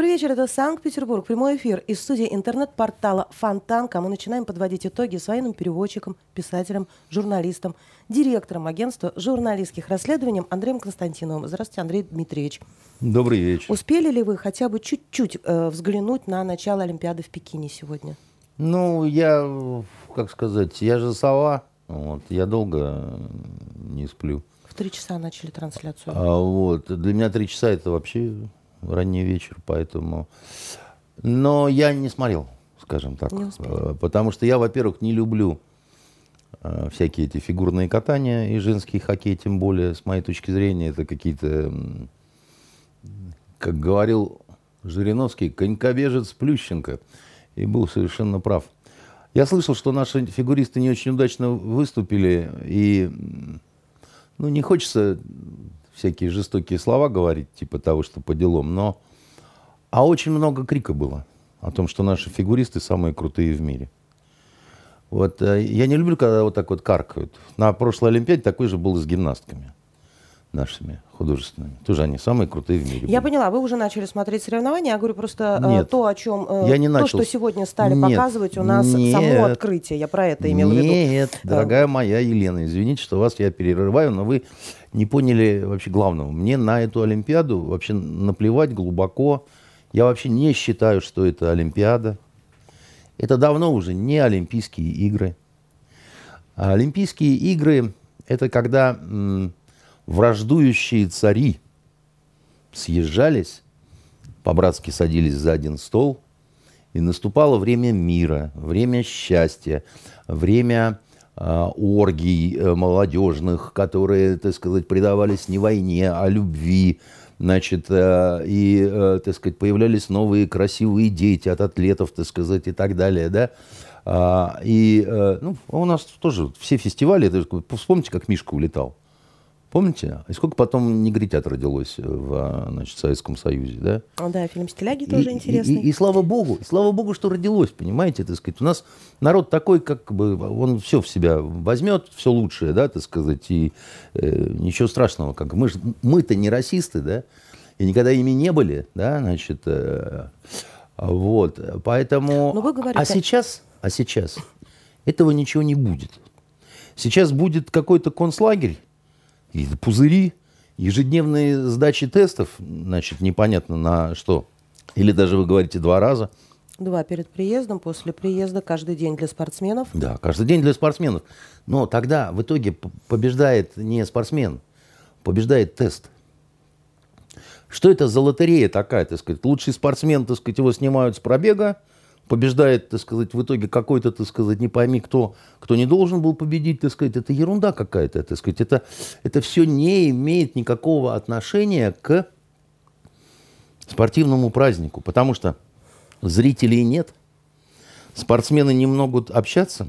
Добрый вечер, это Санкт-Петербург. Прямой эфир из студии интернет-портала Фонтанка. Мы начинаем подводить итоги с военным переводчиком, писателем, журналистом, директором агентства журналистских расследований Андреем Константиновым. Здравствуйте, Андрей Дмитриевич. Добрый вечер. Успели ли вы хотя бы чуть-чуть э, взглянуть на начало Олимпиады в Пекине сегодня? Ну, я, как сказать, я же сова. Вот, я долго не сплю. В три часа начали трансляцию. А вот, для меня три часа это вообще ранний вечер, поэтому... Но я не смотрел, скажем так. Э, Потому что я, во-первых, не люблю э, всякие эти фигурные катания и женский хоккей, тем более, с моей точки зрения, это какие-то, как говорил Жириновский, конькобежец Плющенко. И был совершенно прав. Я слышал, что наши фигуристы не очень удачно выступили, и ну, не хочется всякие жестокие слова говорить, типа того, что по делам, но... А очень много крика было о том, что наши фигуристы самые крутые в мире. Вот э, я не люблю, когда вот так вот каркают. На прошлой Олимпиаде такой же был и с гимнастками нашими художественными. Тоже они самые крутые в мире. Я были. поняла, вы уже начали смотреть соревнования. Я говорю просто э, Нет. то, о чем э, Я не то, начал. что сегодня стали Нет. показывать у нас Нет. само открытие. Я про это имела в виду. Нет, дорогая моя Елена, извините, что вас я перерываю, но вы не поняли вообще главного. Мне на эту Олимпиаду вообще наплевать глубоко. Я вообще не считаю, что это Олимпиада. Это давно уже не Олимпийские игры. А Олимпийские игры – это когда м, враждующие цари съезжались, по-братски садились за один стол, и наступало время мира, время счастья, время оргий э, молодежных, которые, так сказать, предавались не войне, а любви. Значит, э, и, э, так сказать, появлялись новые красивые дети от атлетов, так сказать, и так далее, да. А, и э, ну, у нас тоже все фестивали, вспомните, как Мишка улетал. Помните? И сколько потом негритят родилось в значит, Советском Союзе, да? А, Да, фильм «Стиляги» И- тоже и- интересный. И, и слава богу, и слава богу, что родилось, понимаете, так сказать. У нас народ такой, как бы, он все в себя возьмет, все лучшее, да, так сказать, и э, ничего страшного. Как мы ж- мы-то не расисты, да, и никогда ими не были, да, значит, э, вот, поэтому... Но вы говорите- А сейчас, а сейчас этого ничего не будет. Сейчас будет какой-то концлагерь, и пузыри, ежедневные сдачи тестов, значит, непонятно на что. Или даже вы говорите два раза. Два перед приездом, после приезда, каждый день для спортсменов. Да, каждый день для спортсменов. Но тогда в итоге побеждает не спортсмен, побеждает тест. Что это за лотерея такая, так сказать? Лучший спортсмен, так сказать, его снимают с пробега, побеждает, так сказать, в итоге какой-то, так сказать, не пойми кто, кто не должен был победить, так сказать, это ерунда какая-то, так сказать, это, это все не имеет никакого отношения к спортивному празднику, потому что зрителей нет, спортсмены не могут общаться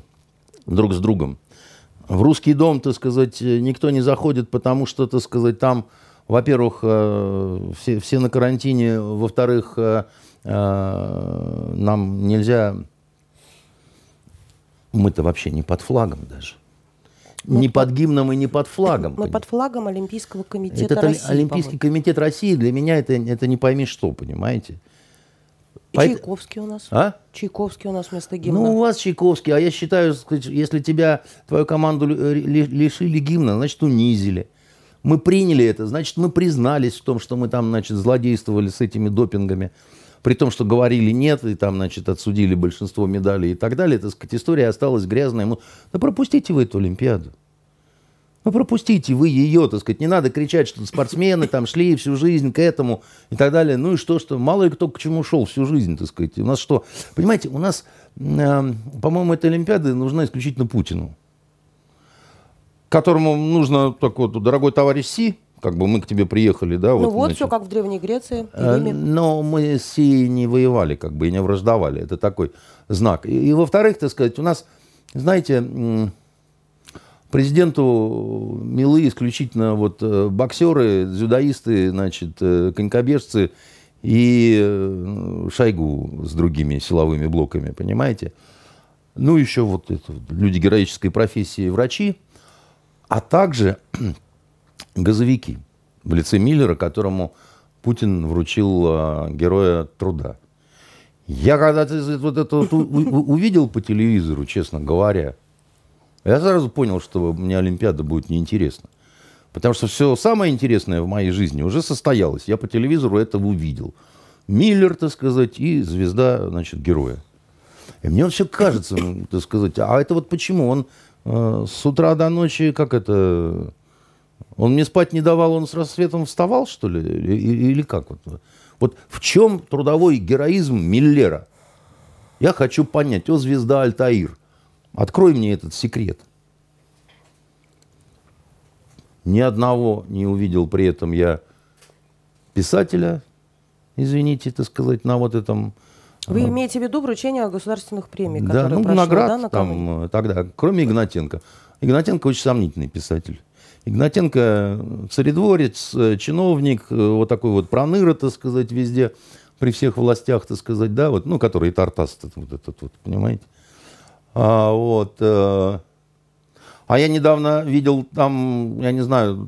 друг с другом. В русский дом, так сказать, э, никто не заходит, потому что, так сказать, там, во-первых, э, все, все на карантине, во-вторых, э, э, нам нельзя... Мы-то вообще не под флагом даже. Не под гимном и не под флагом. Мы под флагом Олимпийского комитета Это России. Олимпийский комитет России для меня это, это не пойми что, понимаете? И Поэт- Чайковский у нас. А? Чайковский у нас вместо гимна. Ну, у вас Чайковский, а я считаю, если тебя, твою команду ли- лишили гимна, значит, унизили. Мы приняли это, значит, мы признались в том, что мы там, значит, злодействовали с этими допингами. При том, что говорили нет, и там, значит, отсудили большинство медалей и так далее. Так сказать, история осталась грязная. Ну, да пропустите вы эту Олимпиаду. Ну, пропустите вы ее, так сказать. Не надо кричать, что спортсмены там шли всю жизнь к этому и так далее. Ну и что, что мало ли кто к чему шел всю жизнь, так сказать. У нас что? Понимаете, у нас, э, по-моему, эта Олимпиада нужна исключительно Путину. Которому нужно, так вот, дорогой товарищ Си, как бы мы к тебе приехали, да, Ну вот, вот, значит. все как в Древней Греции. Э. Но мы с Сией не воевали, как бы, и не враждовали. Это такой знак. И, и во-вторых, так сказать, у нас, знаете, президенту милы исключительно вот э, боксеры, дзюдоисты, значит, э, конькобежцы и э, Шойгу с другими силовыми блоками, понимаете? Ну, еще вот это, вот люди героической профессии, врачи, а также газовики в лице Миллера, которому Путин вручил э, Героя Труда. Я когда вот это вот увидел по телевизору, честно говоря, я сразу понял, что мне Олимпиада будет неинтересна. Потому что все самое интересное в моей жизни уже состоялось. Я по телевизору это увидел. Миллер, так сказать, и звезда, значит, героя. И мне вот все кажется, ну, так сказать, а это вот почему? Он э, с утра до ночи, как это... Он мне спать не давал, он с рассветом вставал, что ли? Или, как? Вот, вот в чем трудовой героизм Миллера? Я хочу понять. О, звезда Альтаир, открой мне этот секрет. Ни одного не увидел при этом я писателя, извините, так сказать, на вот этом... Вы имеете в виду вручение государственных премий, да, ну, прошло, наград да, там тогда, кроме Игнатенко. Игнатенко очень сомнительный писатель. Игнатенко царедворец, чиновник, вот такой вот проныра, так сказать, везде, при всех властях, так сказать, да, вот, ну, который и Тартас, вот этот вот, понимаете. А, вот, э, а я недавно видел там, я не знаю,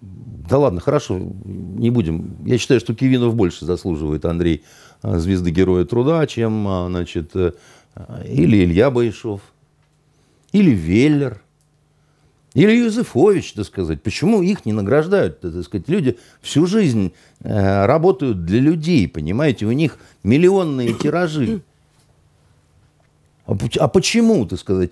да ладно, хорошо, не будем. Я считаю, что Кивинов больше заслуживает, Андрей, э, звезды Героя Труда, чем, э, значит, э, или Илья Байшов, или Веллер, или Юзефович, так сказать. Почему их не награждают? Так сказать, люди всю жизнь работают для людей, понимаете, у них миллионные тиражи. А, а почему, так сказать?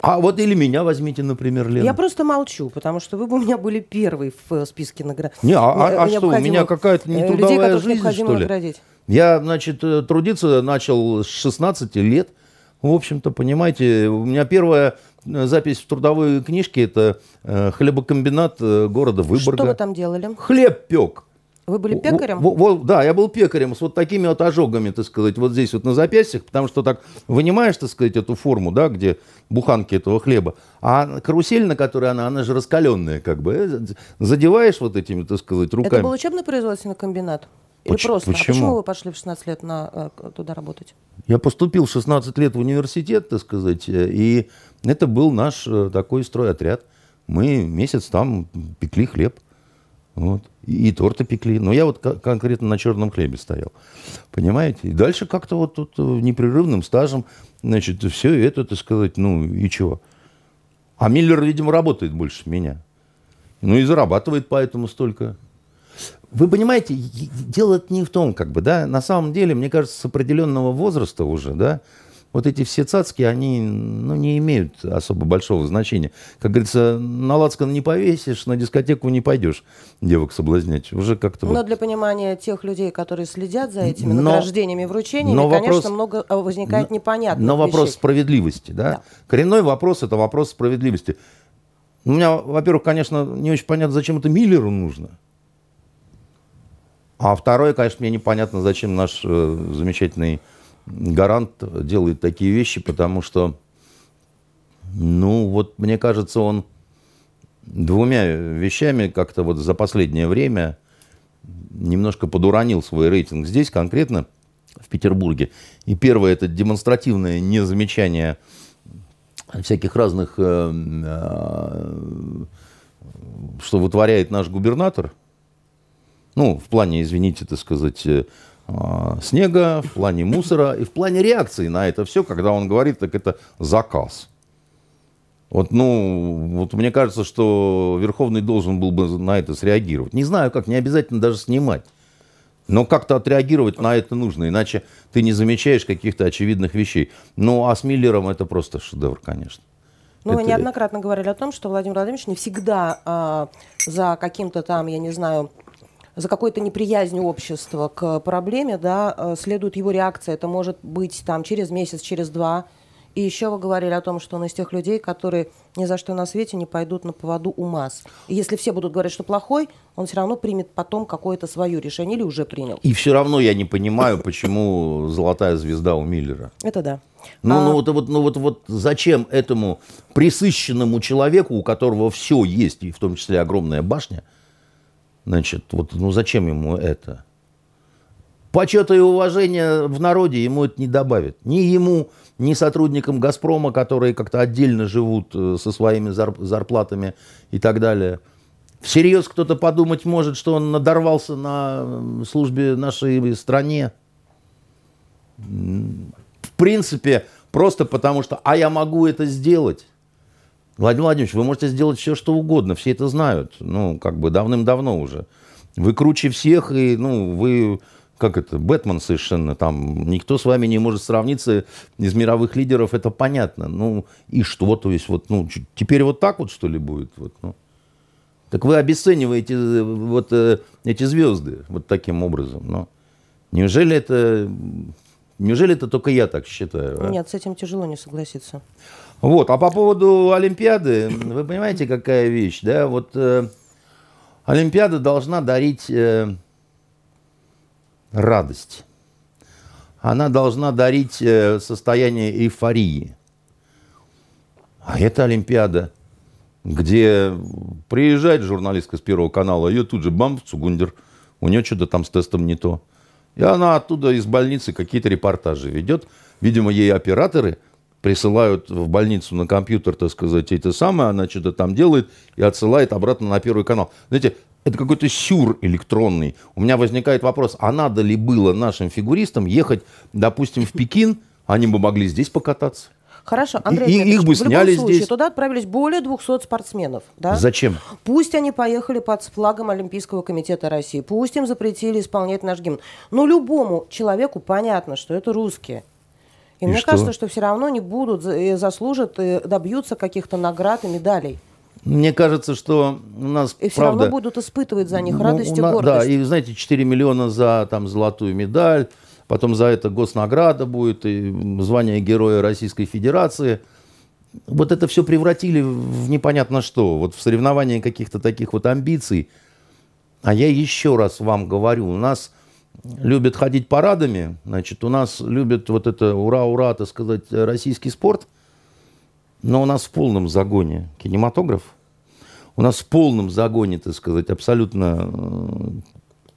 А вот или меня возьмите, например, Лена. Я просто молчу, потому что вы бы у меня были первый в э, списке наград. Не, а, а, а что, у меня какая-то не трудовая людей, жизнь, что ли? Наградить. Я, значит, э, трудиться начал с 16 лет. В общем-то, понимаете, у меня первая э, запись в трудовой книжке – это хлебокомбинат города Выборга. Что вы там делали? Хлеб пек. Вы были пекарем? В, в, в, да, я был пекарем с вот такими вот ожогами, так сказать, вот здесь вот на запястьях, потому что так вынимаешь, так сказать, эту форму, да, где буханки этого хлеба, а карусель, на которой она, она же раскаленная, как бы, э, задеваешь вот этими, так сказать, руками. Это был учебно-производственный комбинат? Или Поч- просто? Почему? А почему вы пошли в 16 лет на, э, туда работать? Я поступил в 16 лет в университет, так сказать, э, и это был наш такой стройотряд. Мы месяц там пекли хлеб. Вот. И, и торты пекли. Но я вот конкретно на черном хлебе стоял. Понимаете? И дальше как-то вот тут э, непрерывным стажем, значит, все это, так сказать, ну и чего. А Миллер, видимо, работает больше меня. Ну и зарабатывает поэтому столько. Вы понимаете, дело не в том, как бы, да, на самом деле, мне кажется, с определенного возраста уже, да, вот эти все цацки, они ну, не имеют особо большого значения. Как говорится, на лацкан не повесишь, на дискотеку не пойдешь девок соблазнять. Уже как-то Но вот... для понимания тех людей, которые следят за этими но, награждениями, вручениями, но вопрос, конечно, много а, возникает непонятно. Но вопрос справедливости, да? да? Коренной вопрос – это вопрос справедливости. У меня, во-первых, конечно, не очень понятно, зачем это Миллеру нужно. А второе, конечно, мне непонятно, зачем наш э, замечательный гарант делает такие вещи, потому что, ну, вот мне кажется, он двумя вещами как-то вот за последнее время немножко подуронил свой рейтинг здесь, конкретно в Петербурге. И первое – это демонстративное незамечание всяких разных, э, э, что вытворяет наш губернатор. Ну, в плане, извините, так сказать, э, снега, в плане мусора и в плане реакции на это все, когда он говорит, так это заказ. Вот, ну, вот мне кажется, что Верховный должен был бы на это среагировать. Не знаю как, не обязательно даже снимать. Но как-то отреагировать на это нужно, иначе ты не замечаешь каких-то очевидных вещей. Ну, а с Миллером это просто шедевр, конечно. Ну, это... неоднократно говорили о том, что Владимир Владимирович не всегда а, за каким-то там, я не знаю, за какой-то неприязнью общества к проблеме, да, э, следует его реакция. Это может быть там через месяц, через два. И еще вы говорили о том, что он из тех людей, которые ни за что на свете не пойдут на поводу у масс. И если все будут говорить, что плохой, он все равно примет потом какое-то свое решение или уже принял. И все равно я не понимаю, почему золотая звезда у Миллера. Это да. Ну, ну а... ну, вот, вот, ну вот, вот зачем этому присыщенному человеку, у которого все есть, и в том числе огромная башня, Значит, вот, ну зачем ему это? Почета и уважения в народе ему это не добавит. Ни ему, ни сотрудникам «Газпрома», которые как-то отдельно живут э, со своими зарплатами и так далее. Всерьез кто-то подумать может, что он надорвался на службе нашей стране. В принципе, просто потому что, а я могу это сделать. Владимир Владимирович, вы можете сделать все, что угодно, все это знают, ну, как бы давным-давно уже. Вы круче всех, и, ну, вы, как это, Бэтмен совершенно, там, никто с вами не может сравниться из мировых лидеров, это понятно. Ну, и что, то есть, вот, ну, теперь вот так вот, что ли, будет, вот, ну. Так вы обесцениваете э, вот э, эти звезды вот таким образом. Но неужели это, неужели это только я так считаю? А? Нет, с этим тяжело не согласиться. Вот, а по поводу Олимпиады, вы понимаете, какая вещь, да? Вот э, Олимпиада должна дарить э, радость. Она должна дарить э, состояние эйфории. А эта Олимпиада – где приезжает журналистка с Первого канала, ее тут же бам, Цугундер, у нее что-то там с тестом не то. И она оттуда из больницы какие-то репортажи ведет. Видимо, ей операторы присылают в больницу на компьютер, так сказать, это самое, она что-то там делает и отсылает обратно на Первый канал. Знаете, это какой-то сюр электронный. У меня возникает вопрос, а надо ли было нашим фигуристам ехать, допустим, в Пекин, они бы могли здесь покататься? Хорошо, Андрей, и, их бы сняли в случае, здесь. Туда отправились более 200 спортсменов. Да? Зачем? Пусть они поехали под флагом Олимпийского комитета России, пусть им запретили исполнять наш гимн. Но любому человеку понятно, что это русские. И, и мне что? кажется, что все равно они будут, э, заслужат, и добьются каких-то наград и медалей. Мне кажется, что у нас, И все равно будут испытывать за них ну, радость и гордость. Да, и, знаете, 4 миллиона за там, золотую медаль, потом за это госнаграда будет, и звание Героя Российской Федерации. Вот это все превратили в непонятно что, вот в соревнования каких-то таких вот амбиций. А я еще раз вам говорю, у нас любят ходить парадами, значит, у нас любят вот это ура-ура, так сказать, российский спорт, но у нас в полном загоне кинематограф, у нас в полном загоне, так сказать, абсолютно э,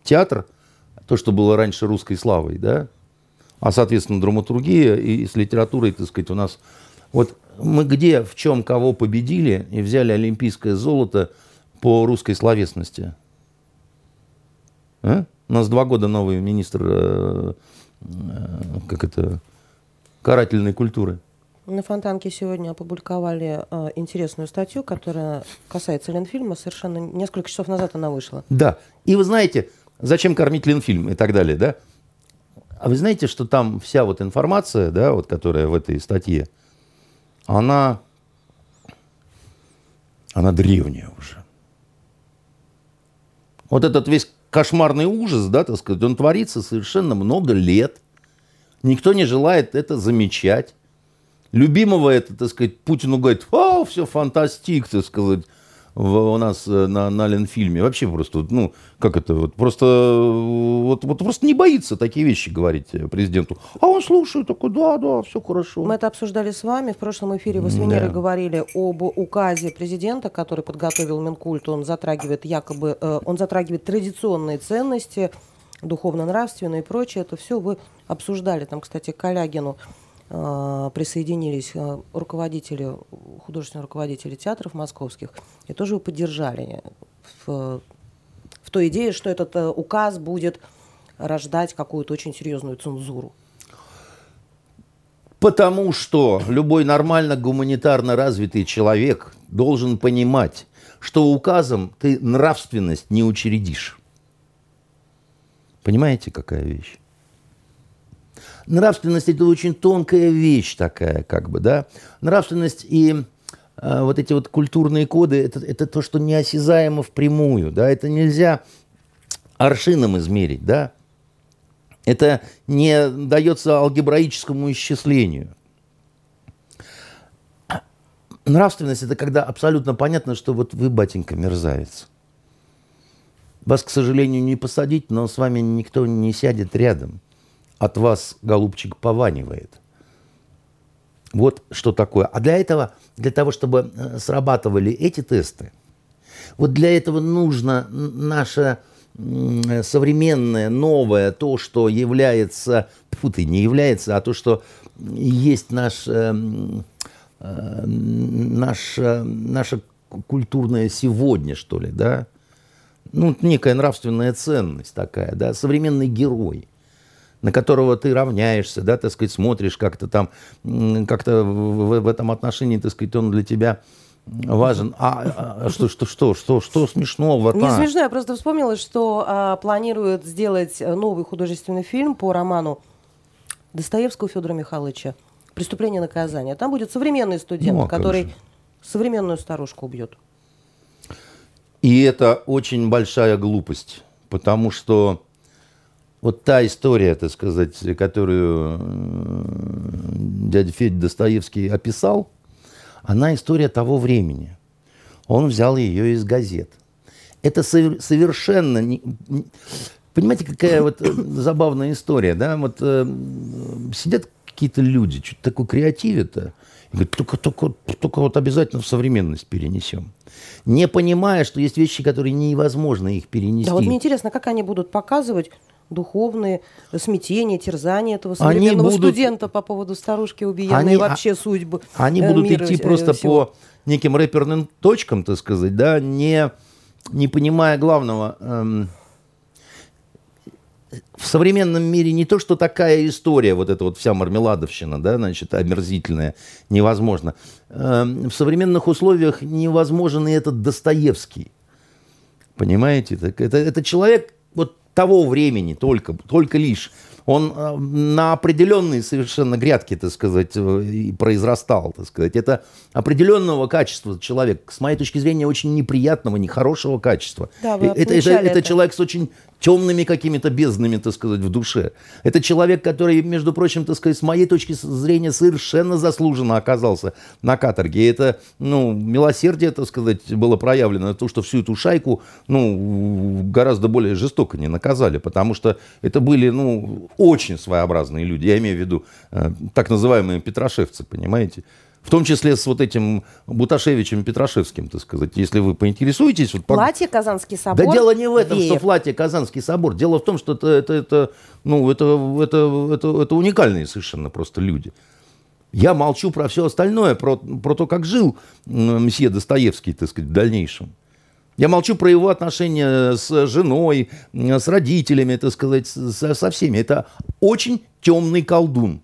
театр – то, что было раньше русской славой, да, а, соответственно, драматургия и с литературой, так сказать, у нас... Вот мы где, в чем кого победили и взяли олимпийское золото по русской словесности? А? У нас два года новый министр, э, э, как это, карательной культуры. На Фонтанке сегодня опубликовали э, интересную статью, которая касается Ленфильма. Совершенно несколько часов назад она вышла. Да. И вы знаете, зачем кормить Ленфильм и так далее, да? А вы знаете, что там вся вот информация, да, вот которая в этой статье, она, она древняя уже. Вот этот весь кошмарный ужас, да, так сказать, он творится совершенно много лет. Никто не желает это замечать. Любимого это, так сказать, Путину говорит, о, все фантастик, так сказать, в, у нас э, на, на Ленфильме. Вообще просто, ну, как это, вот просто, вот, вот просто не боится такие вещи говорить президенту. А он слушает, такой, да, да, все хорошо. Мы это обсуждали с вами. В прошлом эфире вы с Венерой да. говорили об указе президента, который подготовил Минкульт. Он затрагивает якобы, э, он затрагивает традиционные ценности, духовно-нравственные и прочее. Это все вы обсуждали. Там, кстати, Калягину Э, присоединились э, руководители, художественные руководители театров московских, и тоже его поддержали в, в той идее, что этот э, указ будет рождать какую-то очень серьезную цензуру. Потому что любой нормально гуманитарно развитый человек должен понимать, что указом ты нравственность не учредишь. Понимаете, какая вещь? Нравственность это очень тонкая вещь такая, как бы, да. Нравственность и э, вот эти вот культурные коды, это, это то, что неосязаемо впрямую, да, это нельзя аршином измерить, да. Это не дается алгебраическому исчислению. Нравственность – это когда абсолютно понятно, что вот вы, батенька, мерзавец. Вас, к сожалению, не посадить, но с вами никто не сядет рядом – от вас, голубчик, пованивает. Вот что такое. А для этого, для того, чтобы э, срабатывали эти тесты, вот для этого нужно наше современное, новое, то, что является, фу ты, не является, а то, что есть наш, э, э, наше, наше культурное сегодня, что ли, да, ну, некая нравственная ценность такая, да, современный герой на которого ты равняешься, да, так сказать, смотришь как-то там, как-то в, в этом отношении, так сказать, он для тебя важен. А, а что, что, что, что, что смешного? Не смешно, я просто вспомнила, что а, планируют сделать новый художественный фильм по роману Достоевского Федора Михайловича «Преступление и наказание». Там будет современный студент, ну, а который же. современную старушку убьет. И это очень большая глупость, потому что вот та история, так сказать, которую дядя Федя Достоевский описал, она история того времени. Он взял ее из газет. Это совершенно... Не... Понимаете, какая вот э, забавная история, да? Вот э, сидят какие-то люди, что-то такое креативят-то, говорят, только, только, только вот обязательно в современность перенесем. Не понимая, что есть вещи, которые невозможно их перенести. Да, вот мне интересно, как они будут показывать духовные смятения, терзания этого современного будут, студента по поводу старушки убиенной они, и вообще судьбы Они э, будут мира, идти просто всего. по неким рэперным точкам, так сказать, да, не, не понимая главного. Эм, в современном мире не то, что такая история, вот эта вот вся мармеладовщина, да, значит, омерзительная, невозможно. Эм, в современных условиях невозможен и этот Достоевский. Понимаете? Так это, это человек, вот того времени только, только лишь. Он э, на определенные совершенно грядки, так сказать, э, произрастал, так сказать. Это определенного качества человек, с моей точки зрения, очень неприятного, нехорошего качества. Да, вы это, это, это, это человек с очень темными какими-то безднами, так сказать, в душе. Это человек, который, между прочим, так сказать, с моей точки зрения, совершенно заслуженно оказался на каторге. И это, ну, милосердие, так сказать, было проявлено, то, что всю эту шайку, ну, гораздо более жестоко не наказали, потому что это были, ну, очень своеобразные люди. Я имею в виду э, так называемые петрошевцы, понимаете? В том числе с вот этим Буташевичем Петрашевским, так сказать, если вы поинтересуетесь. Вот, платье Казанский собор. Да дело не в этом, Веев. что платье Казанский собор. Дело в том, что это, это, это, ну, это, это, это, это уникальные совершенно просто люди. Я молчу про все остальное, про, про то, как жил месье Достоевский, так сказать, в дальнейшем. Я молчу про его отношения с женой, с родителями, так сказать, со, со всеми. Это очень темный колдун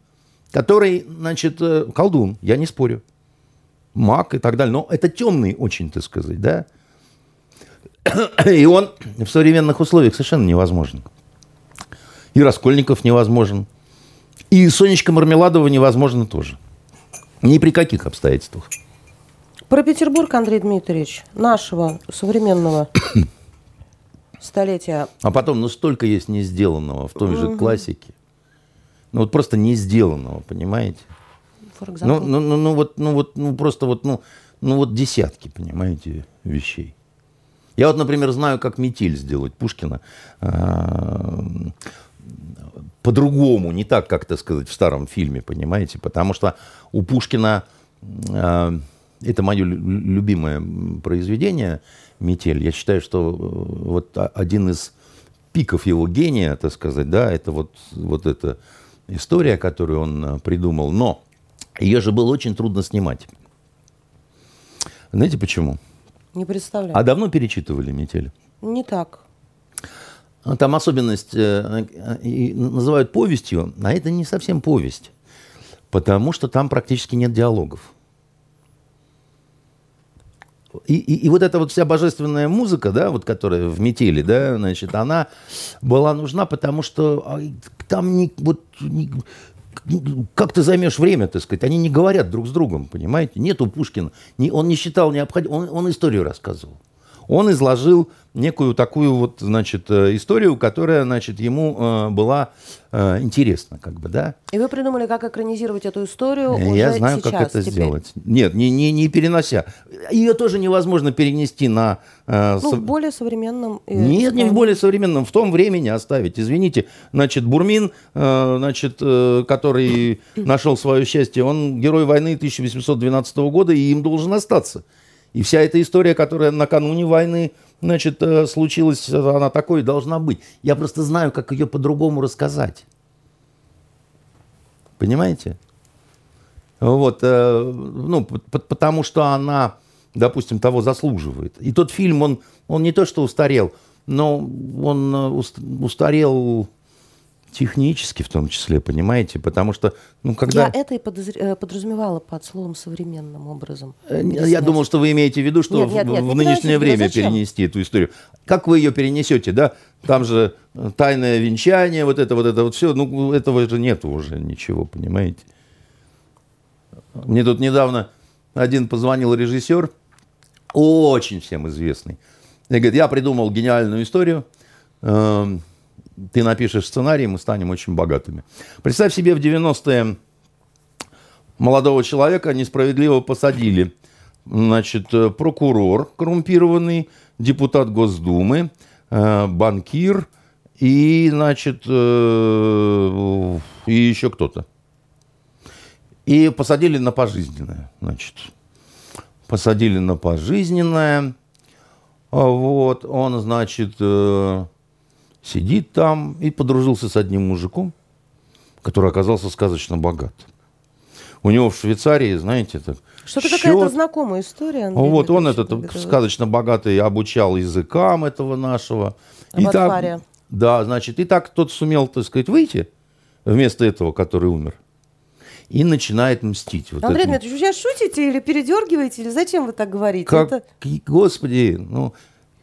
который, значит, э, колдун, я не спорю, маг и так далее, но это темный очень, так сказать, да, и он в современных условиях совершенно невозможен. И Раскольников невозможен, и Сонечка Мармеладова невозможно тоже. Ни при каких обстоятельствах. Про Петербург, Андрей Дмитриевич, нашего современного столетия. А потом, ну столько есть не сделанного в той же классике ну вот просто не сделанного, понимаете? Ну, ну, ну, ну, вот, ну, вот, ну, просто вот, ну, ну, вот десятки, понимаете, вещей. Я вот, например, знаю, как метель сделать Пушкина а, по-другому, не так, как, так сказать, в старом фильме, понимаете? Потому что у Пушкина, а, это мое любимое произведение, «Метель», я считаю, что э, вот один из пиков его гения, так сказать, да, это вот, вот это история, которую он э, придумал, но ее же было очень трудно снимать. Знаете почему? Не представляю. А давно перечитывали «Метель»? Не так. А там особенность э, э, называют повестью, а это не совсем повесть, потому что там практически нет диалогов. И, и, и вот эта вот вся божественная музыка, да, вот которая в метели, да, значит, она была нужна, потому что а, там не, вот, не, как ты займешь время, так сказать, они не говорят друг с другом, понимаете? Нету Пушкина, не, он не считал необходимым, он, он историю рассказывал. Он изложил некую такую вот, значит, э, историю, которая, значит, ему э, была э, интересна, как бы, да. И вы придумали, как экранизировать эту историю уже Я знаю, сейчас, как это теперь. сделать. Нет, не, не, не перенося. Ее тоже невозможно перенести на... Ну, в более современном... Нет, не в более современном, в том времени оставить. Извините, значит, Бурмин, значит, который нашел свое счастье, он герой войны 1812 года, и им должен остаться. И вся эта история, которая накануне войны значит, э, случилась, она такой должна быть. Я просто знаю, как ее по-другому рассказать. Понимаете? Вот, э, ну, потому что она, допустим, того заслуживает. И тот фильм, он, он не то что устарел, но он э, уст- устарел технически в том числе, понимаете? Потому что, ну, когда... Я это и подозр- э, подразумевала под словом современным образом. Э, Я думал, что вы имеете в виду, что Нет, нет, в- нет, в, не нынешнее время перенести эту историю. Как вы ее перенесете, да? Там же э, тайное венчание, вот это, вот это, вот все. Ну, этого же нету уже ничего, понимаете? Мне тут недавно один позвонил режиссер, очень всем известный. И говорит, я придумал гениальную историю. Ты напишешь сценарий, мы станем очень богатыми. Представь себе, в 90-е молодого человека несправедливо посадили. Значит, э, прокурор коррумпированный, депутат Госдумы, э, банкир и, значит, э, и еще кто-то. И посадили на пожизненное, значит. Посадили на пожизненное. Вот, он, значит, сидит там и подружился с одним мужиком, который оказался сказочно богат. У него в Швейцарии, знаете, так Что-то счет- какая-то знакомая история. Андрей вот он этот Давидович. сказочно богатый обучал языкам этого нашего. И так, да, значит, и так тот сумел, так сказать, выйти вместо этого, который умер. И начинает мстить. Вот Андрей. Дмитриевич, вы сейчас шутите или передергиваете, или зачем вы так говорите? Как, Это- господи, ну,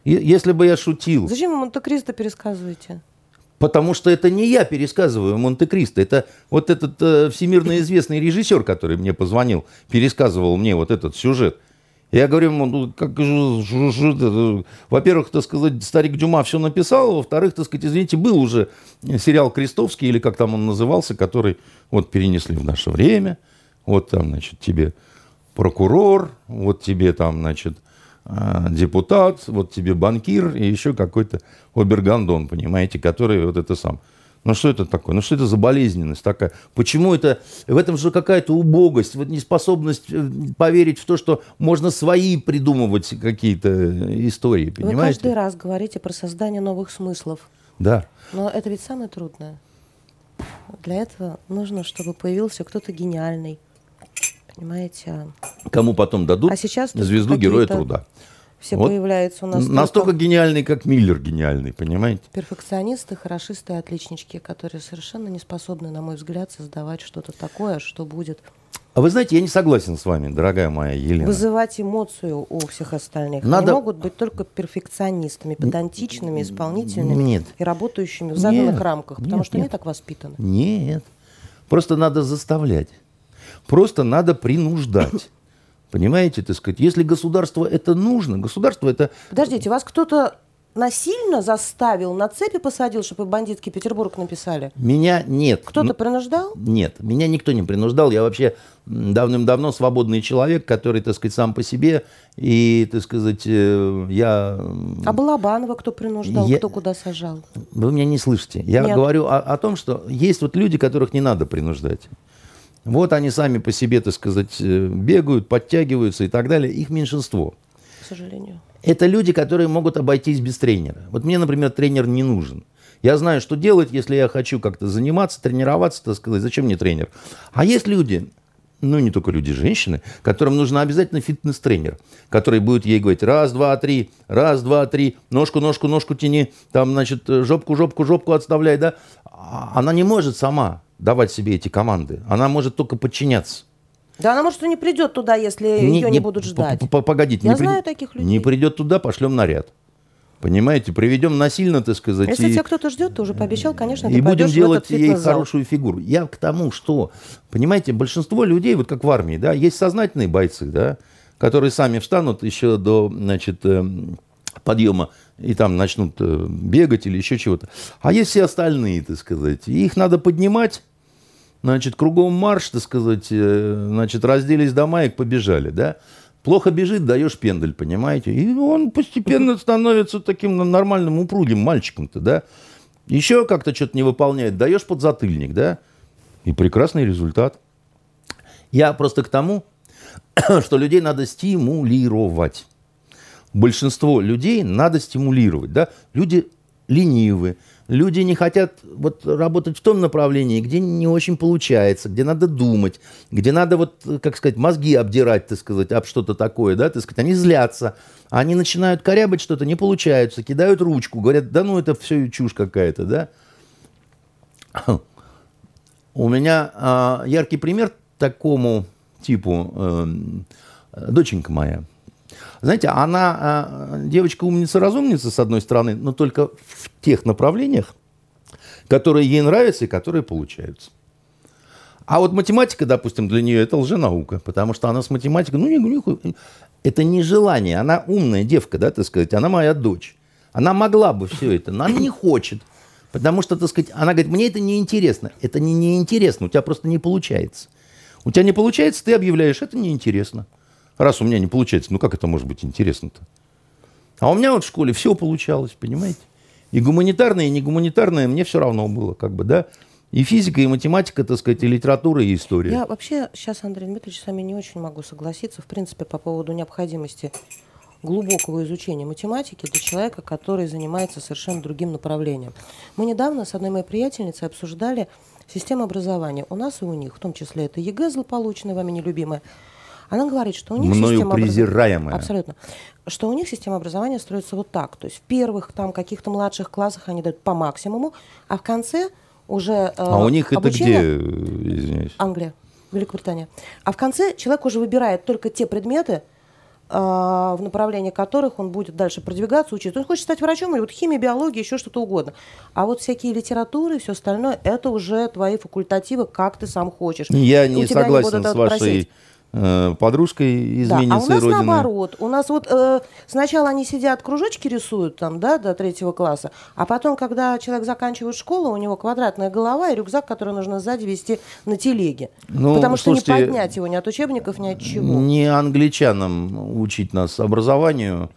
если бы я шутил, Зачем вы Монте-Кристо пересказываете? Потому что это не я пересказываю Монте-Кристо, это вот этот э, всемирно известный режиссер, который мне позвонил, пересказывал мне вот этот сюжет. Я говорю ему, ну, как же, во-первых, так сказать, старик Дюма все написал, во-вторых, так сказать, извините, был уже сериал «Крестовский», или как там он назывался, который вот перенесли в наше время. Вот там, значит, тебе прокурор, вот тебе там, значит, депутат, вот тебе банкир и еще какой-то обергандон, понимаете, который вот это сам. Ну что это такое? Ну что это за болезненность такая? Почему это... В этом же какая-то убогость, вот неспособность э, поверить в то, что можно свои придумывать какие-то э, истории, Вы понимаете? каждый раз говорите про создание новых смыслов. Да. Но это ведь самое трудное. Для этого нужно, чтобы появился кто-то гениальный. Понимаете? Кому потом дадут А сейчас звезду Героя Труда. Все Вот появляются у нас Настолько только гениальный, как Миллер гениальный, понимаете? перфекционисты, хорошисты отличнички, которые совершенно не способны, на мой взгляд, создавать что-то такое, что будет А вы знаете, я не согласен с вами, дорогая моя Елена. вызывать эмоцию у всех остальных. Надо- Они могут быть только перфекционистами, педантичными, исполнительными Нет. и работающими в заданных Нет. рамках, потому Нет, что они нет. так воспитаны. Нет. Просто надо заставлять. Просто надо принуждать. Понимаете, так сказать, если государство это нужно, государство это... Подождите, вас кто-то насильно заставил, на цепи посадил, чтобы бандитки Петербург написали? Меня нет. Кто-то Ну, принуждал? Нет, меня никто не принуждал. Я вообще давным-давно свободный человек, который, так сказать, сам по себе. И, так сказать, э, я... А Балабанова кто принуждал, Я- кто куда сажал? Вы меня не слышите. Я Нет. говорю о, о том, что есть вот люди, которых не надо принуждать. Вот они сами по себе, так сказать, э, бегают, подтягиваются и так далее. Их меньшинство. К сожалению. Это люди, которые могут обойтись без тренера. Вот мне, например, тренер не нужен. Я знаю, что делать, если я хочу как-то заниматься, тренироваться, так сказать. Зачем мне тренер? А есть люди, ну не только люди, женщины, которым нужен обязательно фитнес-тренер, который будет ей говорить раз, два, три, раз, два, три, ножку, ножку, ножку тяни, там, значит, жопку, жопку, жопку отставляй, да. А Она не может сама давать себе эти команды. Она может только подчиняться. Да она, может, и не придет туда, если ее не, будут ждать. п- п- Погодите. Я не при- знаю таких людей. Не придет туда, пошлем наряд. Понимаете, приведем насильно, так сказать. Если и- тебя кто-то ждет, ты уже пообещал, конечно, и будем делать ей хорошую фигуру. Я к тому, что, понимаете, большинство людей, вот как в армии, да, есть сознательные бойцы, да, которые сами встанут еще до, значит, эм, подъема и там начнут э, бегать или еще чего-то. А есть все остальные, так сказать. Их надо поднимать, значит, кругом марш, так сказать, э, значит, разделись дома и побежали, да. Плохо бежит, даешь пендель, понимаете? И он постепенно становится таким нормальным, упругим мальчиком-то, да. Еще как-то что-то не выполняет, даешь подзатыльник, да. И прекрасный результат. Я просто к тому, что людей надо стимулировать. Большинство людей надо стимулировать, да. Люди ленивы, Люди не хотят вот работать в том направлении, где не очень получается, где надо думать, где надо вот, как сказать, мозги обдирать, так сказать, об что-то такое, да, так сказать. Они злятся, они начинают корябать что-то, не получается, кидают ручку, говорят, да ну это все чушь какая-то, да. У меня а, яркий пример такому типу э, доченька моя. Знаете, она а, девочка умница-разумница, с одной стороны, но только в тех направлениях, которые ей нравятся и которые получаются. А вот математика, допустим, для нее это лженаука, потому что она с математикой, ну, не, не, это не желание, она умная девка, да, так сказать, она моя дочь. Она могла бы все это, но она не хочет. Потому что, так сказать, она говорит, мне это не интересно. Это не неинтересно, у тебя просто не получается. У тебя не получается, ты объявляешь, это неинтересно. Раз у меня не получается, ну как это может быть интересно-то? А у меня вот в школе все получалось, понимаете? И гуманитарное, и не гуманитарное мне все равно было, как бы, да? И физика, и математика, так сказать, и литература, и история. Я вообще сейчас, Андрей Дмитриевич, с вами не очень могу согласиться, в принципе, по поводу необходимости глубокого изучения математики для человека, который занимается совершенно другим направлением. Мы недавно с одной моей приятельницей обсуждали систему образования. У нас и у них, в том числе это ЕГЭ злополучная, вами нелюбимая. Она говорит, что у них Мною система презираемая. Абсолютно. Что у них система образования строится вот так. То есть в первых там каких-то младших классах они дают по максимуму, а в конце уже э, А у них обучение... это где, извиняюсь? Англия, Великобритания. А в конце человек уже выбирает только те предметы, э, в направлении которых он будет дальше продвигаться, учиться. Он хочет стать врачом или вот химия, биология, еще что-то угодно. А вот всякие литературы и все остальное, это уже твои факультативы, как ты сам хочешь. Я У не согласен будут с вашей просить. Э, подружкой, Да, а у нас Родины. наоборот. У нас вот э, сначала они сидят, кружочки рисуют там, да, до третьего класса, а потом, когда человек заканчивает школу, у него квадратная голова и рюкзак, который нужно сзади вести на телеге. Ну, Потому что слушайте, не поднять его ни от учебников, ни от чего. Не англичанам учить нас образованию.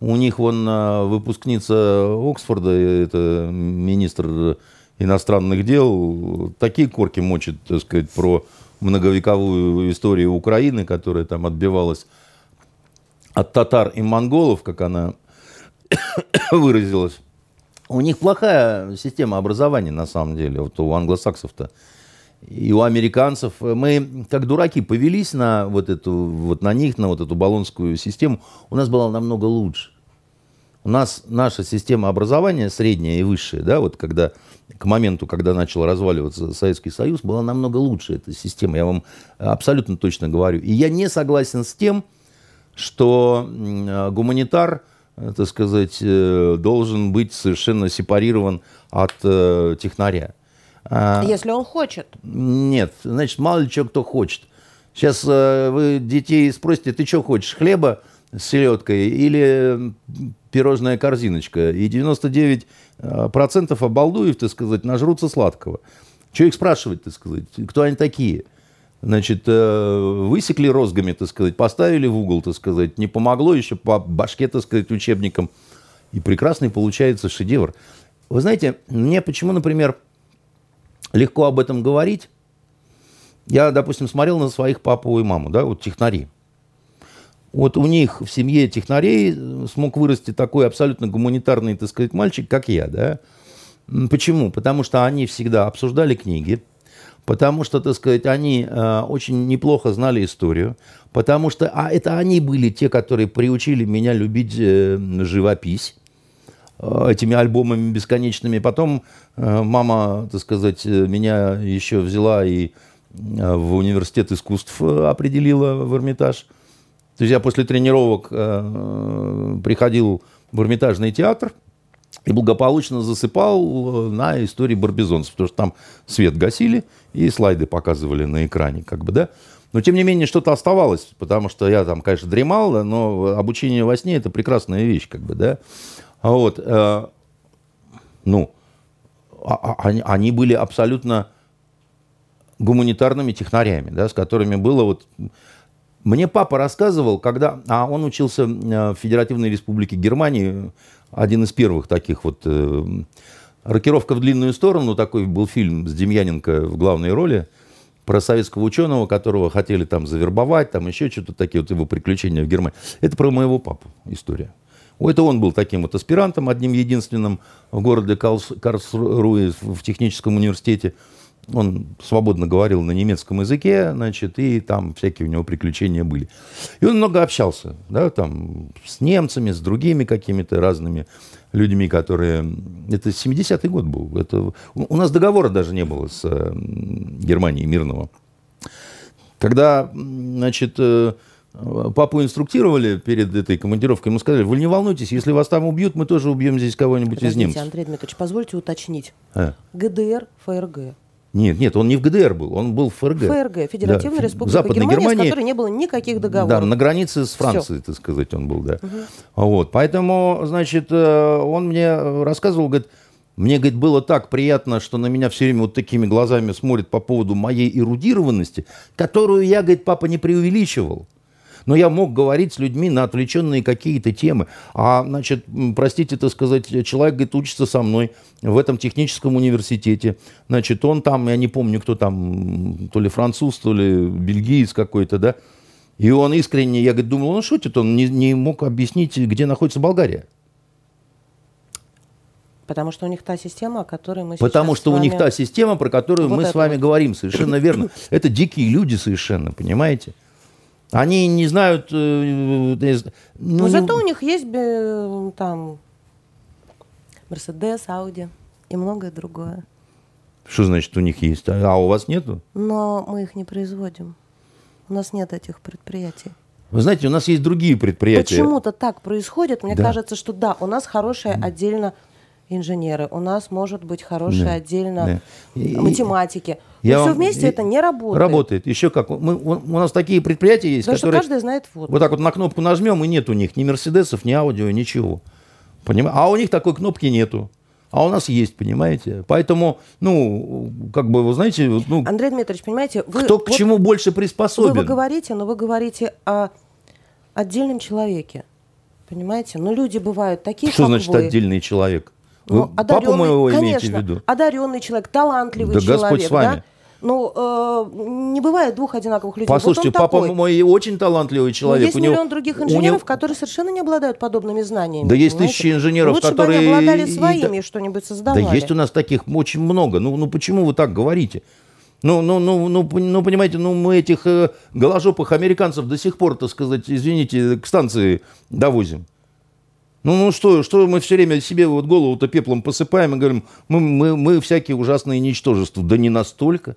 У них вон э, выпускница Оксфорда, это министр иностранных дел, такие корки мочит, так сказать, про многовековую историю Украины, которая там отбивалась от татар и монголов, как она выразилась. У них плохая система образования, на самом деле, вот у англосаксов-то и у американцев. Мы, как дураки, повелись на вот эту, вот на них, на вот эту баллонскую систему. У нас была намного лучше. У нас наша система образования, средняя и высшая, да, вот когда к моменту, когда начал разваливаться Советский Союз, была намного лучше эта система, я вам абсолютно точно говорю. И я не согласен с тем, что э, гуманитар, э, так сказать, э, должен быть совершенно сепарирован от технаря. А, Если он хочет. нет, значит, мало ли что кто хочет. Сейчас вы детей спросите, ты что хочешь, хлеба с селедкой или пирожная корзиночка? И 99% э, процентов обалдуев, так сказать, нажрутся сладкого. Что их спрашивать, так сказать? Кто они такие? Значит, э, высекли розгами, так сказать, поставили в угол, так сказать, не помогло еще по башке, так сказать, учебникам. И прекрасный получается шедевр. Вы знаете, мне почему, например, легко об этом говорить. Я, допустим, смотрел на своих папу и маму, да, вот технари. Вот у них в семье технарей э, смог вырасти такой абсолютно гуманитарный, так сказать, мальчик, как я, да. Почему? Потому что они всегда обсуждали книги, потому что, так сказать, они э, очень неплохо знали историю, потому что, а это они были те, которые приучили меня любить э, живопись э, этими альбомами бесконечными. Потом э, мама, так сказать, э, меня еще взяла и в университет искусств определила в Эрмитаж. То есть я после тренировок э, приходил в Эрмитажный театр и благополучно засыпал э, на истории барбизонцев, потому что там свет гасили и слайды показывали на экране, как бы, да. Но, тем не менее, что-то оставалось, потому что я там, конечно, дремал, да, но обучение во сне – это прекрасная вещь, как бы, да. А Вот, э, ну, а- а- они, они были абсолютно гуманитарными технарями, да, с которыми было вот... Мне папа рассказывал, когда... А он учился э, в Федеративной Республике Германии, один из первых таких вот... э, «Рокировка в длинную сторону», такой был фильм с Демьяненко в главной роли, про советского ученого, которого хотели там завербовать, там еще что-то такие вот его приключения в Германии. Это про моего папу история. Это он был таким вот аспирантом, одним единственным в городе Карлсруэ в техническом университете. Он свободно говорил на немецком языке, значит, и там всякие у него приключения были. И он много общался, да, там, с немцами, с другими какими-то разными людьми, которые... Это 70-й год был. Это... У нас договора даже не было с э, Германией мирного. Когда, значит, э, папу инструктировали перед этой командировкой, ему сказали, вы не волнуйтесь, если вас там убьют, мы тоже убьем здесь кого-нибудь из немцев. Андрей Дмитриевич, позвольте уточнить. А? ГДР, ФРГ. Нет, нет, он не в ГДР был, он был в ФРГ. ФРГ, Федеративная да, Республика Западной Германия, Германии, с которой не было никаких договоров. Да, на границе с Францией, Все. так сказать, он был, да. Угу. Вот, поэтому, значит, э, он мне рассказывал, говорит, мне, говорит, было так приятно, что на меня все время вот такими глазами смотрят по поводу моей эрудированности, которую я, говорит, папа не преувеличивал но я мог говорить с людьми на отвлеченные какие-то темы. А, значит, простите, так сказать, человек, говорит, учится со мной в этом техническом университете. Значит, он там, я не помню, кто там, то ли француз, то ли бельгиец какой-то, да. И он искренне, я, говорит, думал, он шутит, он не, не мог объяснить, где находится Болгария. Потому что у них та система, о которой мы Потому что вами... у них та система, про которую вот мы с вами вот. говорим, совершенно верно. Это дикие люди совершенно, понимаете? Они не знают... Э, ну, Но зато у них есть э, там Мерседес, Ауди и многое другое. Что значит у них есть? А, а у вас нету? Но мы их не производим. У нас нет этих предприятий. Вы знаете, у нас есть другие предприятия. Почему-то так происходит. Мне да. кажется, что да, у нас хорошая отдельно инженеры, у нас может быть хорошая да. отдельно да. математики. Я Но все вместе это не работает. Работает. Еще как. Мы, у нас такие предприятия есть, Потому которые... что каждый знает вот. Вот так вот на кнопку нажмем, и нет у них ни Мерседесов, ни аудио, ничего. Понимаете? А у них такой кнопки нету. А у нас есть, понимаете? Поэтому, ну, как бы, вы знаете... Ну, Андрей Дмитриевич, понимаете... Вы, кто вот к чему больше приспособен? Вы, вы говорите, но вы говорите о отдельном человеке. Понимаете? Но люди бывают такие, Что значит вы. отдельный человек? Ну, папу моего конечно, имеете в виду? одаренный человек, талантливый да человек. Господь с вами. Да? Ну, э, не бывает двух одинаковых людей. Послушайте, вот папа такой. мой очень талантливый человек. Но есть у миллион него, других инженеров, него... которые совершенно не обладают подобными знаниями. Да есть тысячи инженеров, Лучше которые... бы они обладали своими и что-нибудь создавали. Да есть у нас таких очень много. Ну, ну почему вы так говорите? Ну, ну, ну, ну, ну, понимаете, ну, мы этих э, голожопых американцев до сих пор, так сказать, извините, к станции довозим. Ну, ну что, что мы все время себе вот голову-то пеплом посыпаем и говорим, мы, мы, мы всякие ужасные ничтожества. Да не настолько,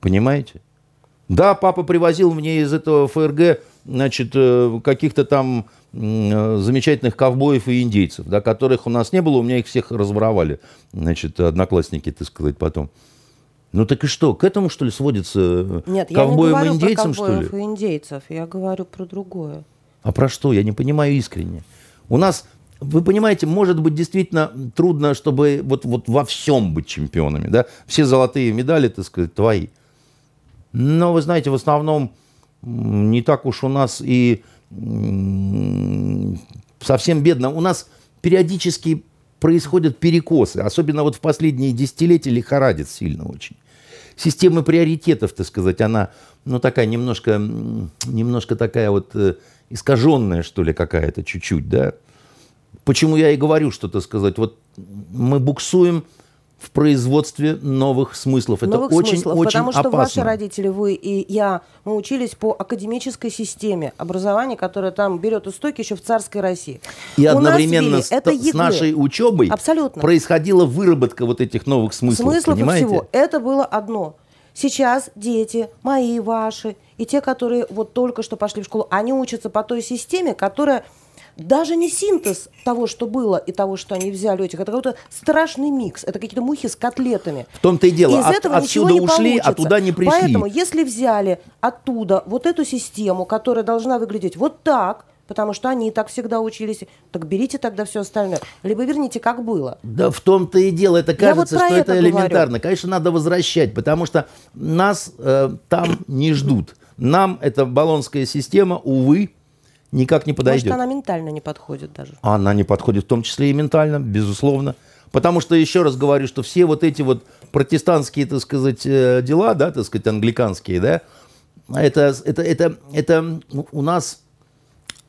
понимаете? Да, папа привозил мне из этого ФРГ, значит, э, каких-то там э, замечательных ковбоев и индейцев, да, которых у нас не было, у меня их всех разворовали, значит, одноклассники, так сказать, потом. Ну так и что, к этому, что ли, сводится э, Нет, ковбоям я не говорю и индейцам, про ковбоев что ли? и индейцев, я говорю про другое. А про что? Я не понимаю искренне. У нас, вы понимаете, может быть действительно трудно, чтобы вот, вот во всем быть чемпионами. Да? Все золотые медали, так сказать, твои. Но вы знаете, в основном не так уж у нас и совсем бедно. У нас периодически происходят перекосы, особенно вот в последние десятилетия лихорадит сильно очень. Система приоритетов, так сказать, она, ну, такая немножко, немножко такая вот э, искаженная, что ли, какая-то чуть-чуть, да. Почему я и говорю, что, то сказать, вот мы буксуем в производстве новых смыслов. Это новых очень, смыслов, очень потому что опасно. ваши родители, вы и я, мы учились по академической системе образования, которая там берет истоки еще в царской России. И У одновременно с, это с нашей учебой Абсолютно. происходила выработка вот этих новых смыслов. Смыслов понимаете? всего. Это было одно. Сейчас дети, мои, ваши, и те, которые вот только что пошли в школу, они учатся по той системе, которая даже не синтез того, что было, и того, что они взяли у этих. Это какой-то страшный микс. Это какие-то мухи с котлетами. В том-то и дело. Из От, этого отсюда не ушли, получится. а туда не пришли. Поэтому, если взяли оттуда вот эту систему, которая должна выглядеть вот так, потому что они и так всегда учились. Так берите тогда все остальное. Либо верните, как было. Да в том-то и дело. Это кажется, вот что это, это элементарно. Говорю. Конечно, надо возвращать, потому что нас э, там не ждут. Нам эта баллонская система, увы, никак не подойдет. Может, она ментально не подходит даже. Она не подходит в том числе и ментально, безусловно. Потому что, еще раз говорю, что все вот эти вот протестантские, так сказать, э, дела, да, так сказать, англиканские, да, это, это, это, это у нас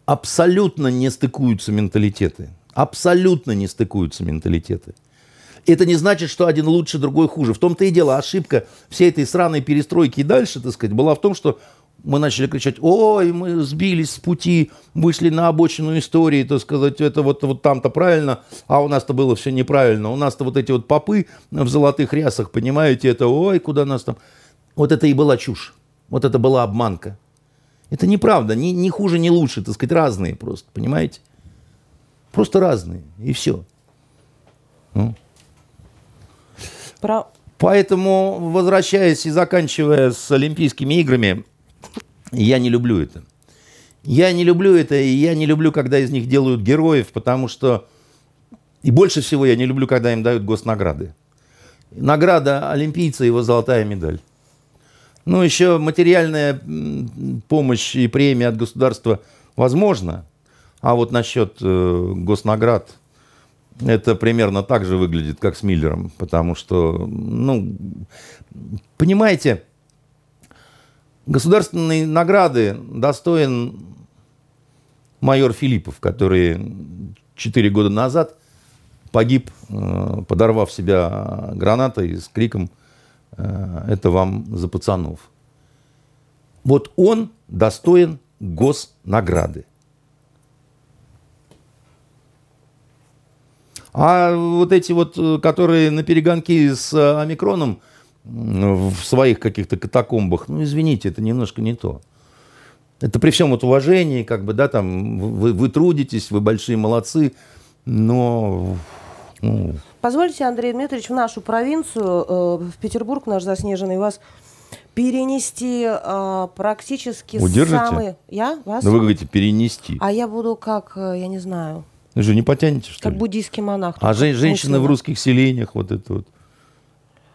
абсолютно не стыкуются менталитеты. Абсолютно не стыкуются менталитеты. Это не значит, что один лучше, другой хуже. В том-то и дело, ошибка всей этой сраной перестройки и дальше, так сказать, была в том, что мы начали кричать, ой, мы сбились с пути, вышли на обочину истории, так сказать, это вот, вот там-то правильно, а у нас-то было все неправильно. У нас-то вот эти вот попы в золотых рясах, понимаете, это ой, куда нас там... Вот это и была чушь. Вот это была обманка. Это неправда, ни, ни хуже, ни лучше, так сказать, разные просто, понимаете? Просто разные, и все. Ну. Про... Поэтому, возвращаясь и заканчивая с Олимпийскими играми, я не люблю это. Я не люблю это, и я не люблю, когда из них делают героев, потому что... И больше всего я не люблю, когда им дают госнаграды. Награда олимпийца – его золотая медаль. Ну, еще материальная помощь и премия от государства возможно. А вот насчет э, госнаград, это примерно так же выглядит, как с Миллером. Потому что, ну, понимаете, государственной награды достоин майор Филиппов, который четыре года назад погиб, э, подорвав себя гранатой с криком Э, это вам за пацанов. Вот он достоин госнаграды. А вот эти вот, э, которые на перегонки с омикроном в своих каких-то катакомбах, ну, извините, это немножко не то. Это при всем вот уважении, как бы, да, там, вы, вы трудитесь, вы большие молодцы, но ну, Позвольте, Андрей Дмитриевич, в нашу провинцию, э, в Петербург, наш заснеженный, вас перенести э, практически Удержите? самые... Я? Вас? Да вы говорите перенести. А я буду как, э, я не знаю... Вы же не потянете, что как ли? Как буддийский монах. А жен- женщины в русских селениях, вот это вот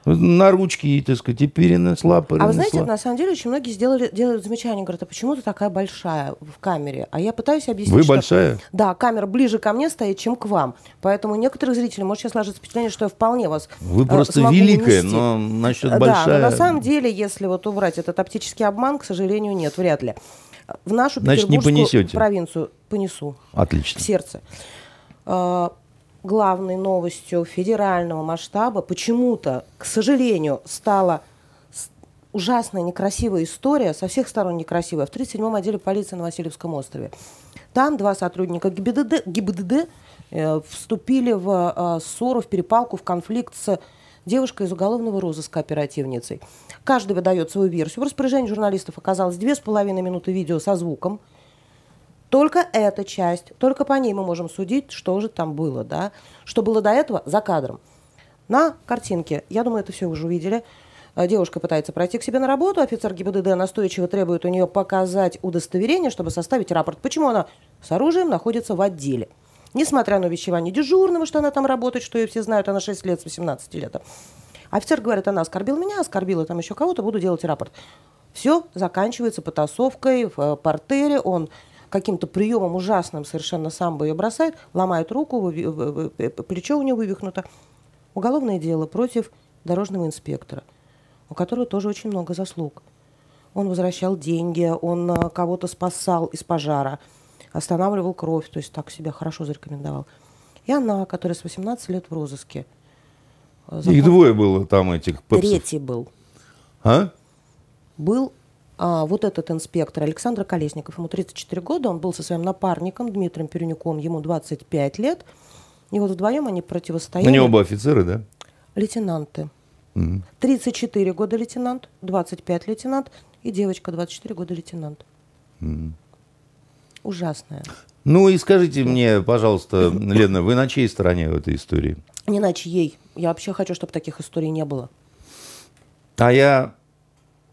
на ручки, так сказать, и перенесла, перенесла. А вы знаете, на самом деле очень многие сделали, делают замечание, говорят, а почему ты такая большая в камере? А я пытаюсь объяснить, Вы что, большая? Да, камера ближе ко мне стоит, чем к вам. Поэтому некоторых зрителей может сейчас сложиться впечатление, что я вполне вас Вы э, просто великая, унести. но насчет большая... Да, но на самом деле, если вот убрать этот оптический обман, к сожалению, нет, вряд ли. В нашу Значит, петербургскую не понесете. провинцию понесу. Отлично. В сердце а, главной новостью федерального масштаба почему-то, к сожалению, стала ужасная некрасивая история, со всех сторон некрасивая, в 37-м отделе полиции на Васильевском острове. Там два сотрудника ГИБДД, ГИБДД э, вступили в э, ссору, в перепалку, в конфликт с девушкой из уголовного розыска оперативницей. Каждый выдает свою версию. В распоряжении журналистов оказалось две с половиной минуты видео со звуком – только эта часть, только по ней мы можем судить, что же там было, да, что было до этого за кадром. На картинке, я думаю, это все уже увидели, э, Девушка пытается пройти к себе на работу, офицер ГИБДД настойчиво требует у нее показать удостоверение, чтобы составить рапорт. Почему она с оружием находится в отделе? Несмотря на увещевание дежурного, что она там работает, что ее все знают, она 6 лет с 18 лет. Офицер говорит, она оскорбила меня, оскорбила там еще кого-то, буду делать рапорт. Все заканчивается потасовкой в э, портере, он каким-то приемом ужасным совершенно самбо ее бросает, ломает руку, плечо у нее вывихнуто. Уголовное дело против дорожного инспектора, у которого тоже очень много заслуг. Он возвращал деньги, он а, кого-то спасал из пожара, останавливал кровь, то есть так себя хорошо зарекомендовал. И она, которая с 18 лет в розыске. Их двое было там этих пепсов. Третий был. А? Был а, вот этот инспектор Александр Колесников, ему 34 года, он был со своим напарником Дмитрием Перенюком, ему 25 лет. И вот вдвоем они противостояли. Они оба офицеры, да? Лейтенанты. Угу. 34 года лейтенант, 25 лейтенант и девочка 24 года лейтенант. Угу. Ужасная. Ну и скажите мне, пожалуйста, Лена, вы на чьей стороне в этой истории? Не на чьей. Я вообще хочу, чтобы таких историй не было. А я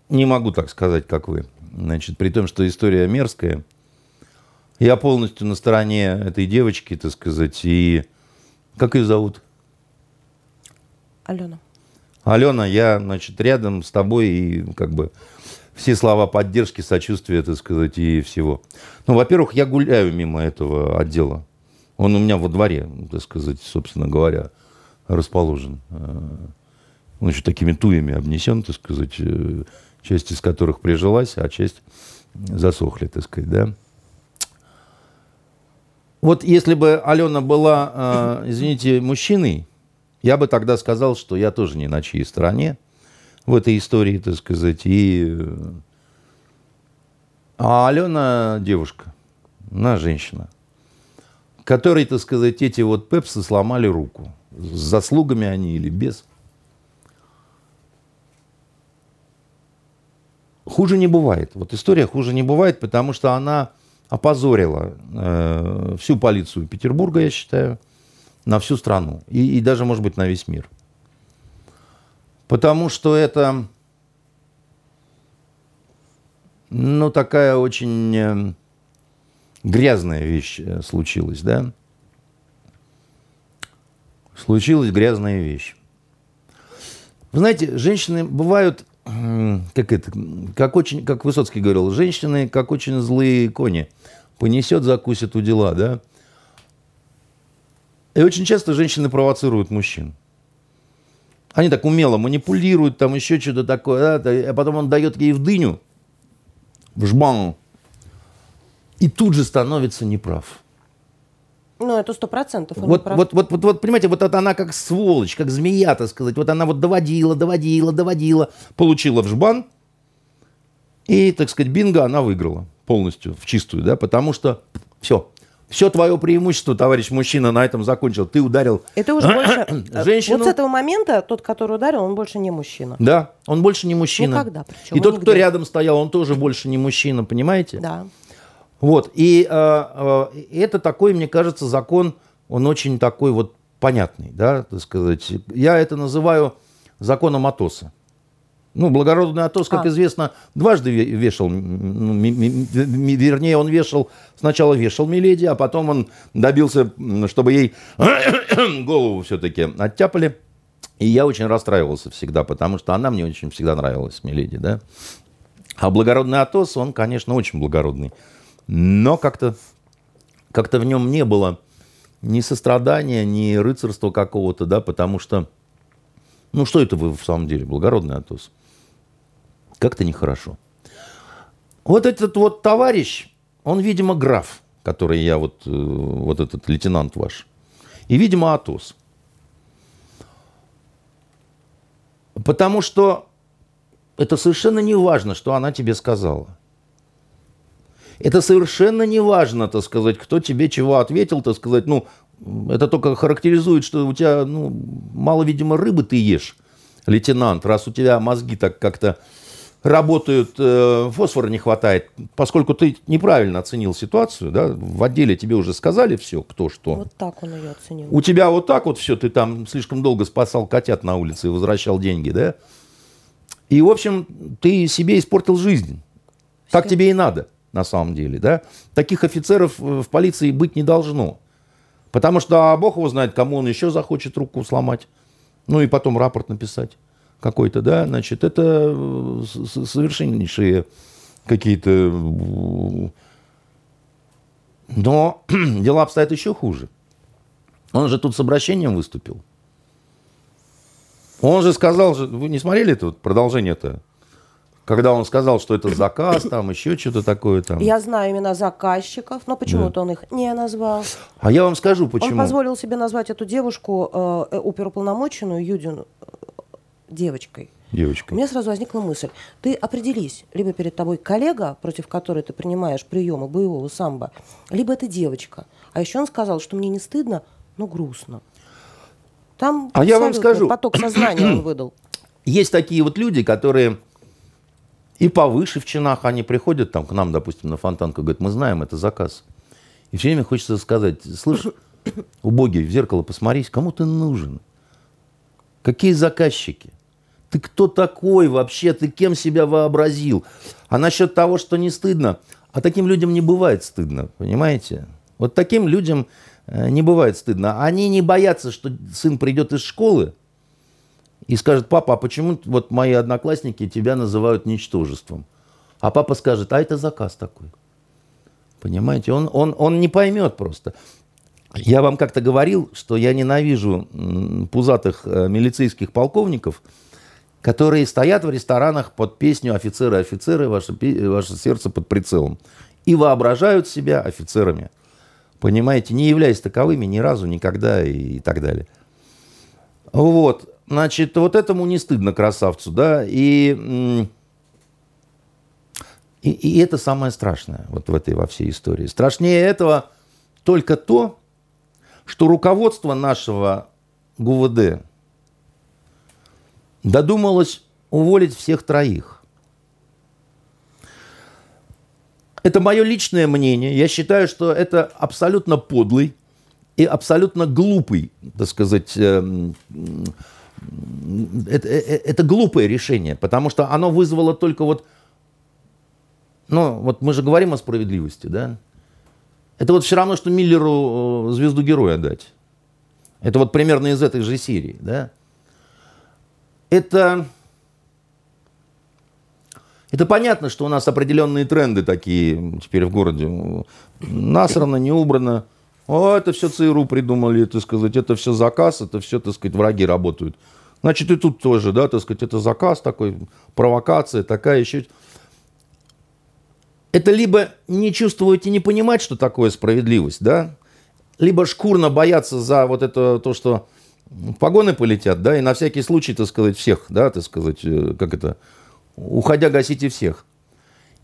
не могу так сказать, как вы. Значит, при том, что история мерзкая, я полностью на стороне этой девочки, так сказать, и... Как ее зовут? Алена. Алена, я, значит, рядом с тобой и как бы все слова поддержки, сочувствия, так сказать, и всего. Ну, во-первых, я гуляю мимо этого отдела. Он у меня во дворе, так сказать, собственно говоря, расположен. Он еще такими туями обнесен, так сказать, э, часть из которых прижилась, а часть засохли, так сказать, да. Вот если бы Алена была, э, извините, мужчиной, я бы тогда сказал, что я тоже не на чьей стороне в этой истории, так сказать. И... э, А Алена девушка, она женщина, которой, так сказать, эти вот пепсы сломали руку. С заслугами они или без. Хуже не бывает. Вот история хуже не бывает, потому что она опозорила э, всю полицию Петербурга, я считаю, на всю страну. И, и даже, может быть, на весь мир. Потому что это, ну, такая очень э, грязная вещь э, случилась, да? Случилась грязная вещь. Вы знаете, женщины бывают, как это, как очень, как Высоцкий говорил, женщины как очень злые кони. Понесет, закусит у дела, да? И очень часто женщины провоцируют мужчин. Они так умело манипулируют, там еще что-то такое, да, а потом он дает ей в дыню, в жбан, и тут же становится неправ. Ну, это сто процентов. Вот, вот, вот, вот, вот, понимаете, вот это она как сволочь, как змея, так сказать. Вот она вот доводила, доводила, доводила, получила в жбан, и, так сказать, бинго она выиграла полностью, в чистую, да, потому что все, все твое преимущество, товарищ мужчина, на этом закончил. Ты ударил Это уже больше... э, Женщину- Вот с этого момента тот, который ударил, он больше не мужчина. Да, он больше не мужчина. Никогда причем, И тот, нигде. кто рядом стоял, он тоже больше не мужчина, понимаете? Да. Вот. И э, э, это такой, мне кажется, закон, он очень такой вот понятный, да, так сказать. Я это называю законом Атоса. Ну, благородный Атос, как А. известно, дважды ве- вешал, ну, вернее, он вешал, сначала вешал Миледи, а потом он добился, чтобы ей голову все-таки оттяпали. И я очень расстраивался всегда, потому что она мне очень всегда нравилась, Миледи, да. А благородный Атос, он, конечно, очень благородный. Но как-то как в нем не было ни сострадания, ни рыцарства какого-то, да, потому что, ну, что это вы в самом деле, благородный Атос? Как-то нехорошо. Вот этот вот товарищ, он, видимо, граф, который я вот, э, вот этот лейтенант ваш. И, видимо, Атос. Потому что это совершенно не важно, что она тебе сказала. Это совершенно не важно, так сказать, кто тебе чего ответил, так сказать, ну, это только характеризует, что у тебя, ну, мало, видимо, рыбы ты ешь, лейтенант, раз у тебя мозги так как-то работают, э, фосфора не хватает, поскольку ты неправильно оценил ситуацию, да, в отделе тебе уже сказали все, кто что. Вот так он ее оценил. У тебя вот так вот все, ты там слишком долго спасал котят на улице и возвращал деньги, да? И, в общем, ты себе испортил жизнь. Так тебе и надо, на самом деле, да? Таких офицеров э, в полиции быть не должно. Потому что а бог его знает, кому он еще захочет руку сломать. Ну и потом рапорт написать какой-то, да? Значит, это э, совершеннейшие какие-то... э, Но дела обстоят еще хуже. Он же тут с обращением выступил. Он же сказал, вы не смотрели это продолжение-то? Когда он сказал, что это заказ, там еще что-то такое там. Я знаю имена заказчиков, но почему-то он их не назвал. А я вам скажу, Он почему. позволил себе назвать эту девушку э, э, оперуполномоченную Юдину э, девочкой. У Девочка. меня сразу возникла мысль. Ты определись, либо перед тобой коллега, против которой ты принимаешь приемы боевого самбо, либо это девочка. А еще он сказал, что мне не стыдно, но грустно. Там А я вам скажу. поток сознания он выдал. Есть такие вот люди, которые и повыше в чинах они приходят там к нам, допустим, на фонтанку, говорят, мы знаем, это заказ. И все время хочется сказать, слышь, убогий, в зеркало посмотрись, кому ты нужен? Какие заказчики? Ты кто такой вообще? Ты кем себя вообразил? А насчет того, что не стыдно, а таким людям не бывает стыдно, понимаете? Вот таким людям э, не бывает стыдно. Они не боятся, что сын придет из школы, и скажет, папа, а почему вот мои одноклассники тебя называют ничтожеством? А папа скажет, а это заказ такой. Понимаете, он, он, он не поймет просто. Я вам как-то говорил, что я ненавижу пузатых э, милицейских полковников, которые стоят в ресторанах под песню «Офицеры, офицеры, ваше, ваше сердце под прицелом» и воображают себя офицерами. Понимаете, не являясь таковыми ни разу, никогда и, и так далее. Вот, значит, вот этому не стыдно красавцу, да, и, и, и это самое страшное вот в этой во всей истории. Страшнее этого только то, что руководство нашего ГУВД додумалось уволить всех троих. Это мое личное мнение. Я считаю, что это абсолютно подлый и абсолютно глупый, так сказать, эм, это, э, это глупое решение, потому что оно вызвало только вот, ну, вот мы же говорим о справедливости, да? Это вот все равно, что Миллеру э, звезду героя дать. Это вот примерно из этой же серии, да? Это это понятно, что у нас определенные тренды такие теперь в городе. Насрано, не убрано. О, это все ЦРУ придумали, так сказать, это все заказ, это все, так сказать, враги работают. Значит, и тут тоже, да, так сказать, это заказ такой, провокация такая еще. Это либо не чувствовать и не понимать, что такое справедливость, да, либо шкурно бояться за вот это, то, что погоны полетят, да, и на всякий случай, так сказать, всех, да, так сказать, э, как это, уходя, гасите всех.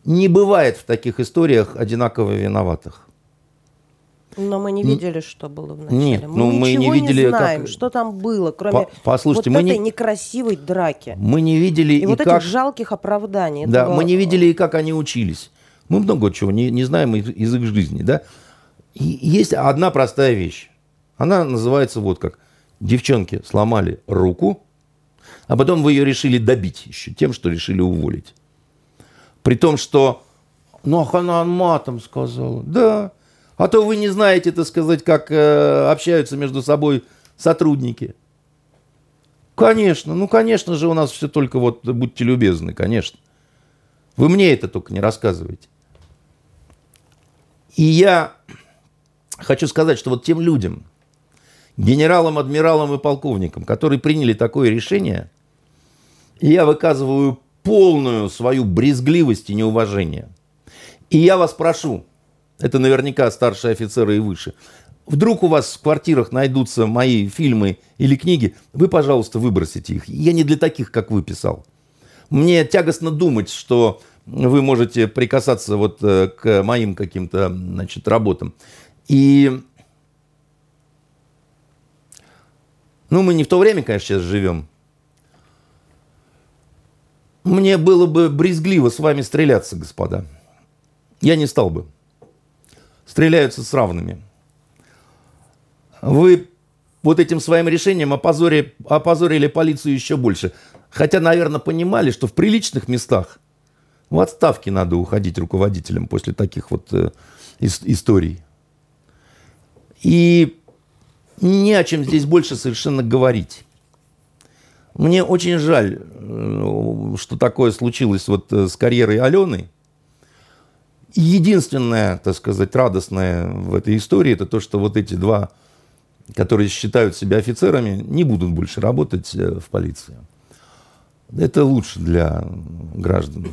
Не бывает в таких историях одинаково виноватых. Но мы не видели, что было в начале. Нет, мы ну мы не видели, не знаем, как... что там было, кроме По Послушайте, вот мы этой не... некрасивой драки. Мы не видели и, и вот как... этих жалких оправданий. Да, этого... мы не видели и как они учились. Мы много чего не, не знаем из, из их жизни, да. И есть одна простая вещь. Она называется вот как. Девчонки сломали руку, а потом вы ее решили добить еще тем, что решили уволить. При том, что, ну, она матом сказала. Да. А то вы не знаете, так сказать, как э, общаются между собой сотрудники. Конечно, ну, конечно же, у нас все только вот, будьте любезны, конечно. Вы мне это только не рассказывайте. И я хочу сказать, что вот тем людям, генералам, адмиралам и полковникам, которые приняли такое решение, я выказываю полную свою брезгливость и неуважение. И я вас прошу, это наверняка старшие офицеры и выше, вдруг у вас в квартирах найдутся мои фильмы или книги, вы, пожалуйста, выбросите их. Я не для таких, как вы писал. Мне тягостно думать, что вы можете прикасаться вот э, к моим каким-то, значит, работам. И ну, мы не в то время, конечно, сейчас живем. Мне было бы брезгливо с вами стреляться, господа. Я не стал бы. Стреляются с равными. Вы вот этим своим решением опозорили, опозорили полицию еще больше. Хотя, наверное, понимали, что в приличных местах в отставке надо уходить руководителям после таких вот э, историй. И не о чем здесь больше совершенно говорить. Мне очень жаль, э, что такое случилось вот э, с карьерой Алены. Единственное, так сказать, радостное в этой истории, это то, что вот эти два, которые считают себя офицерами, не будут больше работать э, в полиции. Это лучше для граждан.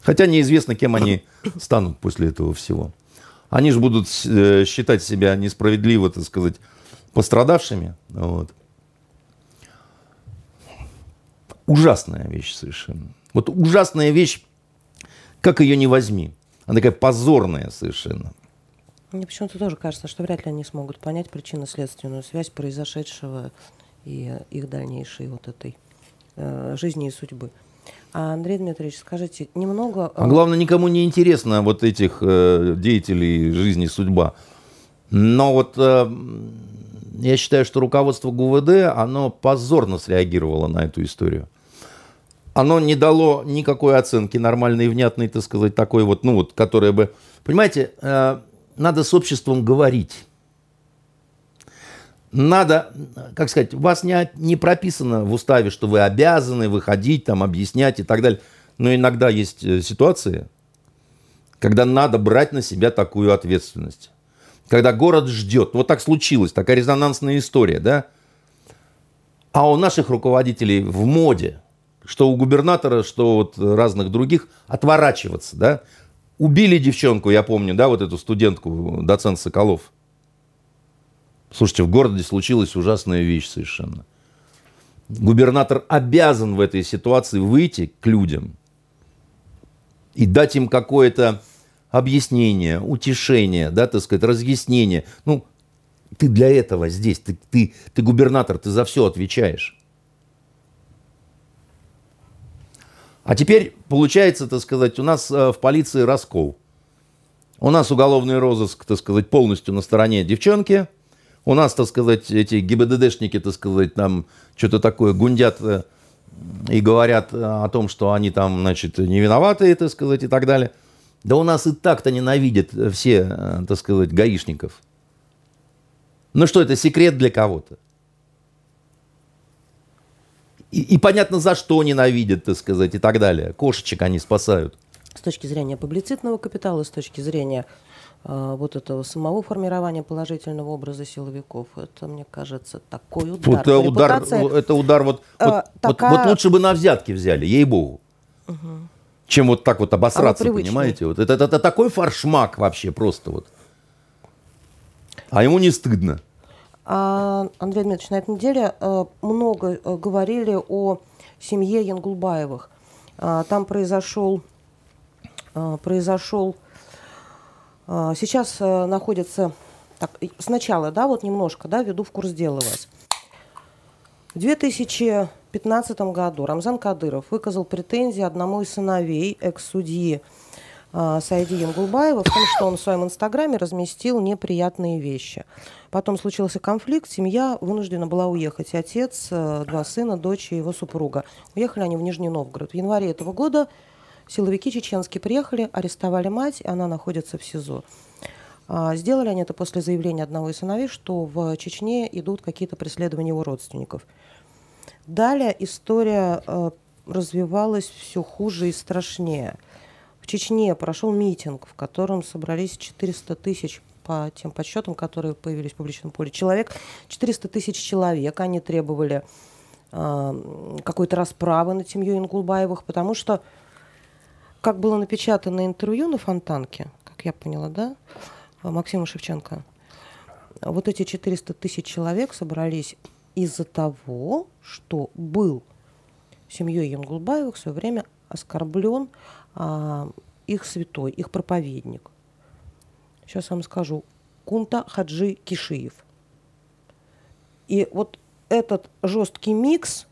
Хотя неизвестно, кем они станут после этого всего. Они же будут считать себя несправедливо, так сказать, пострадавшими. Вот. ужасная вещь совершенно. Вот ужасная вещь, как ее не возьми. Она такая позорная совершенно. Мне почему-то тоже кажется, что вряд ли они смогут понять причинно-следственную связь произошедшего и их дальнейшей вот этой э, жизни и судьбы. А, Андрей Дмитриевич, скажите, немного... Э, а главное, никому не интересно вот этих э, деятелей жизни и судьба. Но вот э, я считаю, что руководство ГУВД, оно позорно среагировало на эту историю. Оно не дало никакой оценки нормальной, внятной, так сказать, такой вот, ну вот, которая бы... Понимаете, э, надо с обществом говорить. Надо, как сказать, у вас не, не прописано в уставе, что вы обязаны выходить, там, объяснять и так далее. Но иногда есть э, ситуации, когда надо брать на себя такую ответственность когда город ждет. Вот так случилось, такая резонансная история, да? А у наших руководителей в моде, что у губернатора, что вот разных других, отворачиваться, да? Убили девчонку, я помню, да, вот эту студентку, доцент Соколов. Слушайте, в городе случилась ужасная вещь совершенно. Губернатор обязан в этой ситуации выйти к людям и дать им какое-то объяснение, утешение, да, так сказать, разъяснение. Ну, ты для этого здесь, ты, ты, ты губернатор, ты за все отвечаешь. А теперь получается, так сказать, у нас э, в полиции раскол. У нас уголовный розыск, так сказать, полностью на стороне девчонки. У нас, так сказать, эти ГИБДДшники, так сказать, там что-то такое гундят э, и говорят о том, что они там, значит, не виноваты, так сказать, и так далее. Да у нас и так-то ненавидят все, э, так сказать, гаишников. Ну что, это секрет для кого-то? И, и понятно, за что ненавидят, так сказать, и так далее. Кошечек они спасают. С точки зрения публицитного капитала, с точки зрения э, вот этого самого формирования положительного образа силовиков, это, мне кажется, такой удар. Это удар, это удар вот, э, вот, такая... вот, вот лучше бы на взятки взяли, ей-богу. Угу. Чем вот так вот обосраться, а понимаете? Вот это, это, это такой фаршмак вообще просто вот. А ему не стыдно. А, Андрей Дмитриевич, на этой неделе э, много э, говорили о семье Янгулбаевых. А, там произошел, э, произошел сейчас находится, так, сначала, да, вот немножко, да, веду в курс дела вас. В 2015 году Рамзан Кадыров выказал претензии одному из сыновей экс-судьи Сайди Янгулбаева в том, что он в своем инстаграме разместил неприятные вещи. Потом случился конфликт, семья вынуждена была уехать. Отец, э, два сына, дочь и его супруга. Уехали они в Нижний Новгород. В январе этого года силовики чеченские приехали, арестовали мать, и она находится в СИЗО. А, сделали они это после заявления одного из сыновей, что в Чечне идут какие-то преследования его родственников. Далее история э, развивалась все хуже и страшнее. В Чечне прошел митинг, в котором собрались 400 тысяч по тем подсчетам, которые появились в публичном поле, человек, 400 тысяч человек, они требовали э, какой-то расправы над семьей Ингулбаевых, потому что, как было напечатано интервью на Фонтанке, как я поняла, да, Максима Шевченко, вот эти 400 тысяч человек собрались из-за того, что был семьей Янгулбаевых в свое время оскорблен их святой, их проповедник сейчас вам скажу, Кунта Хаджи Кишиев. И вот этот жесткий микс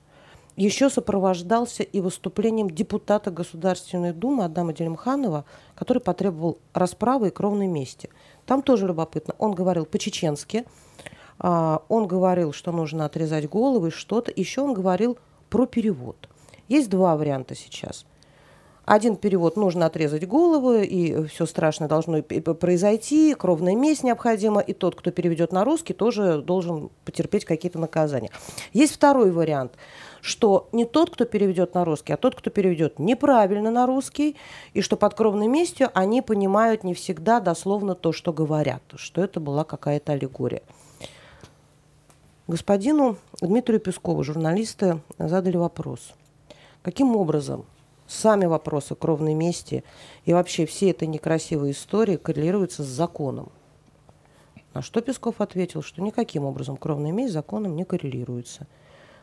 еще сопровождался и выступлением депутата Государственной Думы Адама Делимханова, который потребовал расправы и кровной мести. Там тоже любопытно. Он говорил по-чеченски, а, он говорил, что нужно отрезать головы, что-то. Еще он говорил про перевод. Есть два варианта сейчас. Один перевод нужно отрезать голову, и все страшное должно произойти, кровная месть необходима, и тот, кто переведет на русский, тоже должен потерпеть какие-то наказания. Есть второй вариант что не тот, кто переведет на русский, а тот, кто переведет неправильно на русский, и что под кровной местью они понимают не всегда дословно то, что говорят, что это была какая-то аллегория. Господину Дмитрию Пескову журналисты задали вопрос. Каким образом сами вопросы кровной мести и вообще все этой некрасивые истории коррелируются с законом. На что Песков ответил, что никаким образом кровная месть с законом не коррелируется.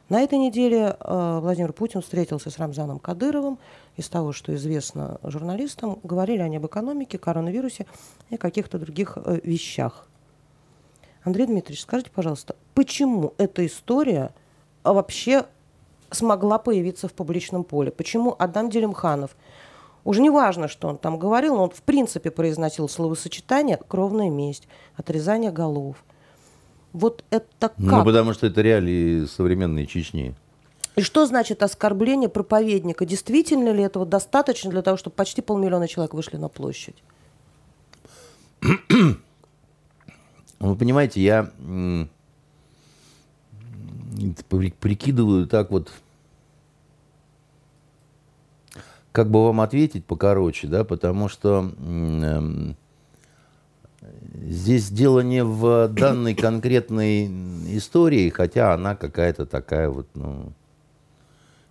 На этой неделе э, Владимир Путин встретился с Рамзаном Кадыровым. Из того, что известно журналистам, говорили они об экономике, коронавирусе и каких-то других э, вещах. Андрей Дмитриевич, скажите, пожалуйста, почему эта история вообще смогла появиться в публичном поле. Почему Адам Делимханов, уже не важно, что он там говорил, но он в принципе произносил словосочетание «кровная месть», «отрезание голов». Вот это ну, как? Ну, потому что это реалии современной Чечни. И что значит оскорбление проповедника? Действительно ли этого достаточно для того, чтобы почти полмиллиона человек вышли на площадь? Вы понимаете, я прикидываю так вот, как бы вам ответить покороче, да, потому что э, здесь дело не в данной конкретной истории, хотя она какая-то такая вот, ну,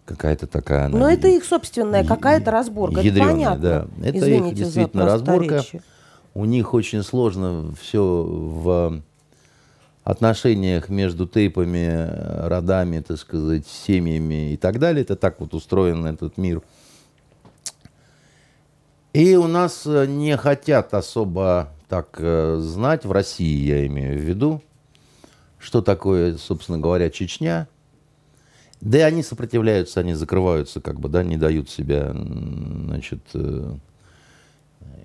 какая-то такая... Но это их собственная какая-то разборка, ядреная, это понятно. Да. Это Извините их действительно разборка. У них очень сложно все в отношениях между тейпами, родами, так сказать, семьями и так далее. Это так вот устроен этот мир. И у нас э, не хотят особо так э, знать, в России я имею в виду, что такое, собственно говоря, Чечня. Да и они сопротивляются, они закрываются, как бы, да, не дают себя, значит, э,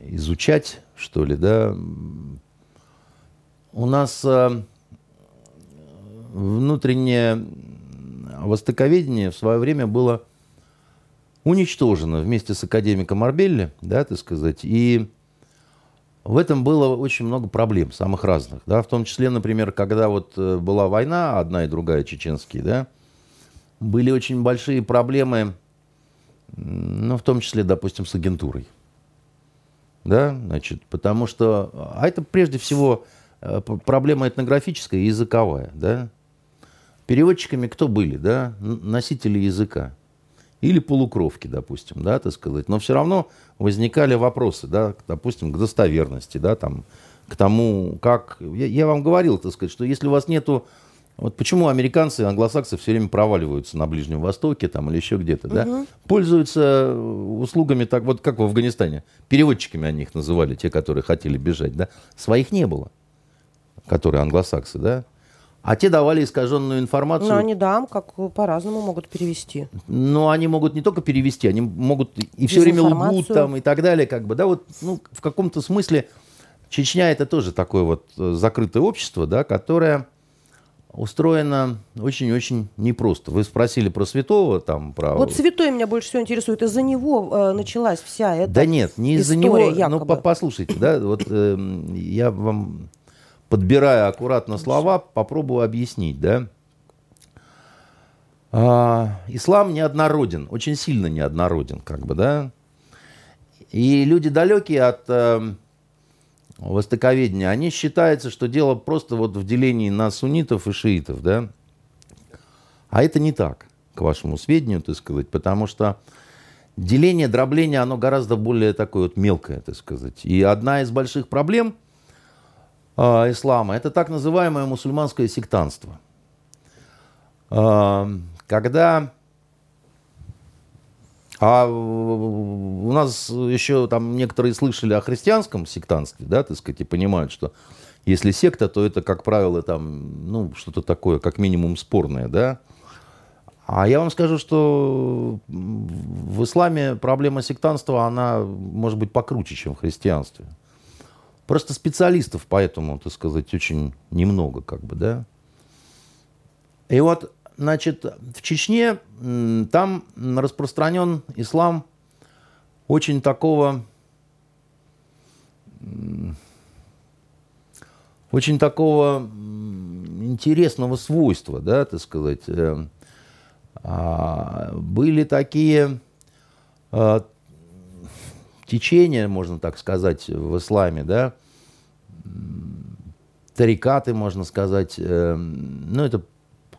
изучать, что ли, да. У нас внутреннее востоковедение в свое время было уничтожено вместе с академиком Арбелли, да, так сказать, и в этом было очень много проблем, самых разных, да, в том числе, например, когда вот э, была война, одна и другая чеченские, да, были очень большие проблемы, ну, в том числе, допустим, с агентурой, да, значит, потому что, а это прежде всего э, проблема этнографическая и языковая, да, Переводчиками кто были, да? Носители языка. Или полукровки, допустим, да, так сказать. Но все равно возникали вопросы, да, допустим, к достоверности, да, там, к тому, как... Я, я вам говорил, так сказать, что если у вас нету... Вот почему американцы и англосаксы все время проваливаются на Ближнем Востоке там, или еще где-то, угу. да? Пользуются услугами, так вот как в Афганистане. Переводчиками они их называли, те, которые хотели бежать, да? Своих не было, которые англосаксы, да? А те давали искаженную информацию. Но они, да, как по-разному могут перевести. Но они могут не только перевести, они могут и все время лгут там и так далее. Как бы, да, вот, ну, в каком-то смысле Чечня это тоже такое вот э, закрытое общество, да, которое устроено очень-очень непросто. Вы спросили про святого там, про... Вот святой меня больше всего интересует. Из-за него э, началась вся эта Да нет, не из-за него. Ну, якобы. Ну, послушайте, да, вот э, я вам подбирая аккуратно слова, попробую объяснить, да. А, ислам неоднороден, очень сильно неоднороден, как бы, да. И люди далекие от э, востоковедения, они считаются, что дело просто вот в делении на суннитов и шиитов, да. А это не так, к вашему сведению, так сказать, потому что деление, дробление, оно гораздо более такое вот мелкое, так сказать. И одна из больших проблем – э, ислама, это так называемое мусульманское сектанство. Э, когда а у нас еще там некоторые слышали о христианском сектанстве, да, так сказать, и понимают, что если секта, то это, как правило, там, ну, что-то такое, как минимум, спорное, да. А я вам скажу, что в исламе проблема сектанства, она может быть покруче, чем в христианстве. Просто специалистов поэтому, так сказать, очень немного, как бы, да. И вот, значит, в Чечне там распространен ислам очень такого, очень такого интересного свойства, да, так сказать. Э, а, были такие а, течения, можно так сказать, в исламе, да, тарикаты, можно сказать, э, ну, это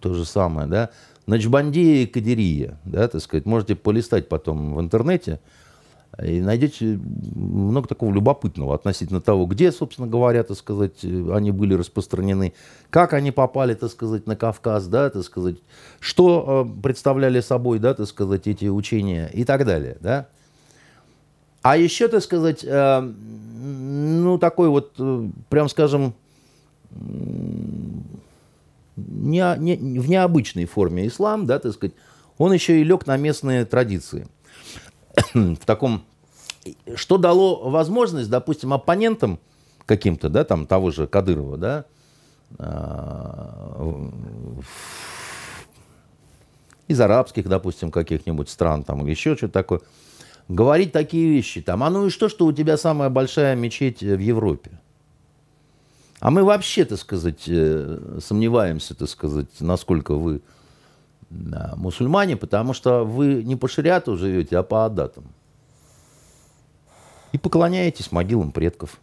то же самое, да, Начбандия и Кадирия, да, так сказать, можете полистать потом в интернете, и найдете много такого любопытного относительно того, где, собственно говоря, так сказать, они были распространены, как они попали, так сказать, на Кавказ, да, так сказать, что э, представляли собой, да, так сказать, эти учения и так далее, да. А еще, так сказать, э, ну, такой вот, э, прям скажем, не, не, в необычной форме ислам, да, так сказать, он еще и лег на местные традиции. в таком, что дало возможность, допустим, оппонентам каким-то, да, там того же Кадырова, да, а, из арабских, допустим, каких-нибудь стран, там, еще что-то такое, говорить такие вещи, там, а ну и что, что у тебя самая большая мечеть в Европе? А мы вообще, так сказать, э, сомневаемся, так сказать, насколько вы мусульмане, потому что вы не по шариату живете, а по адатам. И поклоняетесь могилам предков.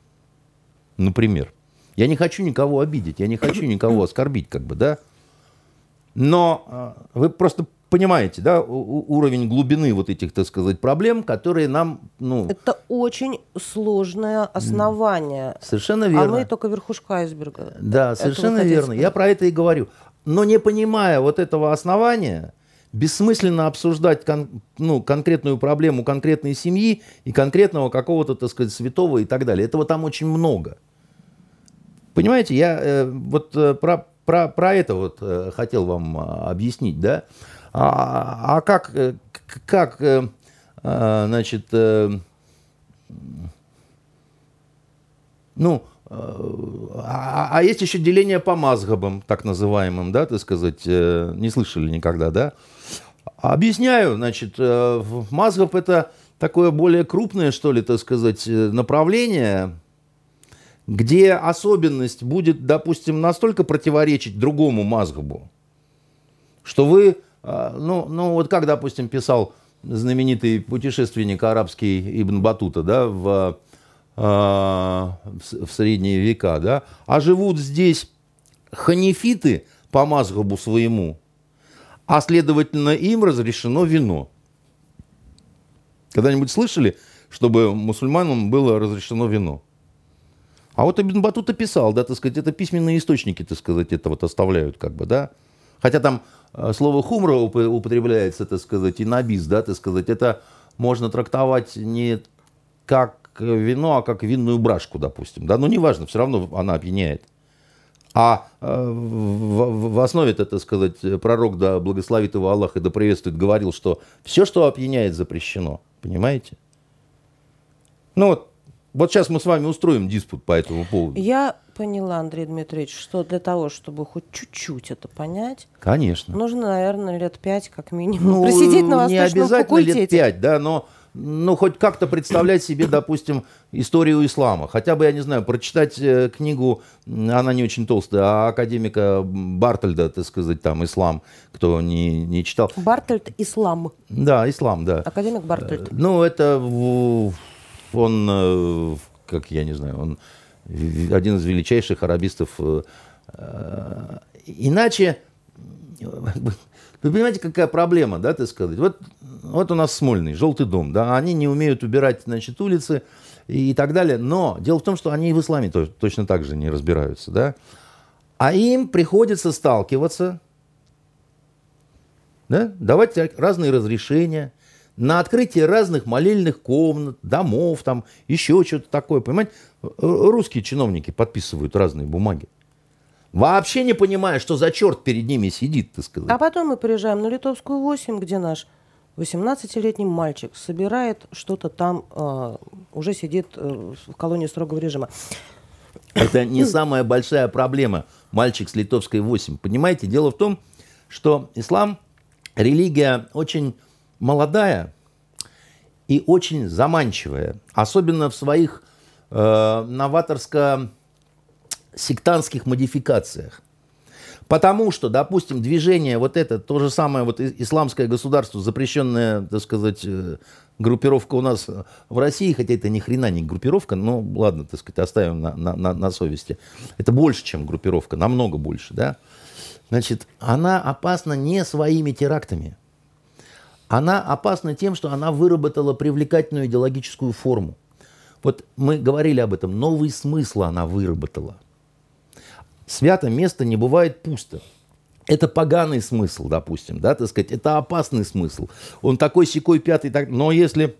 Например. Я не хочу никого обидеть, я не хочу никого оскорбить, как бы, да. Но э, вы просто понимаете, да, уровень глубины вот этих, так сказать, проблем, которые нам, ну... Это очень сложное основание. Совершенно верно. А мы только верхушка айсберга. Да, совершенно верно. Я про это и говорю. Но не понимая вот этого основания, бессмысленно обсуждать кон, ну, конкретную проблему конкретной семьи и конкретного какого-то, так сказать, святого и так далее. Этого там очень много. Понимаете, я э, вот э, про, про, про это вот э, хотел вам э, объяснить, да? А, а как, э, как э, э, значит, ну, а, а есть еще деление по мазгабам, так называемым, да, так сказать, не слышали никогда, да? Объясняю, значит, мазгов это такое более крупное, что ли, так сказать, направление, где особенность будет, допустим, настолько противоречить другому мазгабу, что вы, ну, ну вот как, допустим, писал знаменитый путешественник арабский Ибн Батута, да, в, в средние века, да, а живут здесь ханифиты по мазгабу своему – а следовательно им разрешено вино. Когда-нибудь слышали, чтобы мусульманам было разрешено вино? А вот Ибн Батута писал, да, так сказать, это письменные источники, так сказать, это вот оставляют, как бы, да. Хотя там слово хумра употребляется, так сказать, и набис, да, так сказать, это можно трактовать не как вино, а как винную брашку, допустим, да, но неважно, все равно она опьяняет. А э, в, основе, это, сказать, пророк, да благословит его Аллах и да приветствует, говорил, что все, что опьяняет, запрещено. Понимаете? Ну вот, вот сейчас мы с вами устроим диспут по этому поводу. Я поняла, Андрей Дмитриевич, что для того, чтобы хоть чуть-чуть это понять, Конечно. нужно, наверное, лет пять как минимум ну, просидеть на восточном не обязательно факультете. лет пять, да, но ну, хоть как-то представлять себе, допустим, историю ислама. Хотя бы, я не знаю, прочитать э, книгу, она не очень толстая, а академика Бартольда, так сказать, там, «Ислам», кто не, не читал. Бартольд «Ислам». Да, «Ислам», да. Академик Бартольд. Э, ну, это он, э, как я не знаю, он один из величайших арабистов. Иначе вы понимаете, какая проблема, да, так сказать? Вот, вот у нас Смольный, желтый дом, да, они не умеют убирать, значит, улицы и так далее. Но дело в том, что они и в исламе точно так же не разбираются, да. А им приходится сталкиваться, да, давать разные разрешения на открытие разных молельных комнат, домов, там, еще что-то такое, понимаете? Русские чиновники подписывают разные бумаги. Вообще не понимая, что за черт перед ними сидит, так сказать. А потом мы приезжаем на Литовскую 8, где наш 18-летний мальчик собирает что-то там, э, уже сидит э, в колонии строгого режима. Это не самая большая проблема, мальчик с Литовской 8. Понимаете, дело в том, что ислам – религия очень молодая и очень заманчивая, особенно в своих э, новаторско сектантских модификациях. Потому что, допустим, движение вот это, то же самое вот исламское государство, запрещенная, так сказать, э, группировка у нас в России, хотя это ни хрена не группировка, но ладно, так сказать, оставим на, на, на совести. Это больше, чем группировка, намного больше, да. Значит, она опасна не своими терактами. Она опасна тем, что она выработала привлекательную идеологическую форму. Вот мы говорили об этом, новый смысл она выработала – свято место не бывает пусто. Это поганый смысл, допустим, да, так сказать, это опасный смысл. Он такой, секой, пятый, так, но если,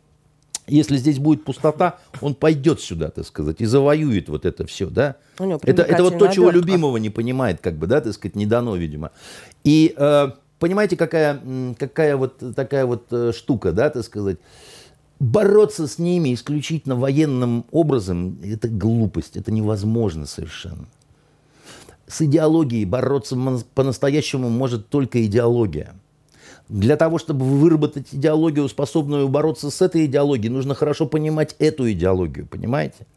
если здесь будет пустота, он пойдет сюда, так сказать, и завоюет вот это все, да. Это, это вот то, чего любимого не понимает, как бы, да, так сказать, не дано, видимо. И э, понимаете, какая, какая вот такая вот э, штука, да, так сказать, бороться с ними исключительно военным образом, это глупость, это невозможно совершенно с идеологией бороться по-настоящему может только идеология. Для того, чтобы выработать идеологию, способную бороться с этой идеологией, нужно хорошо понимать эту идеологию, понимаете?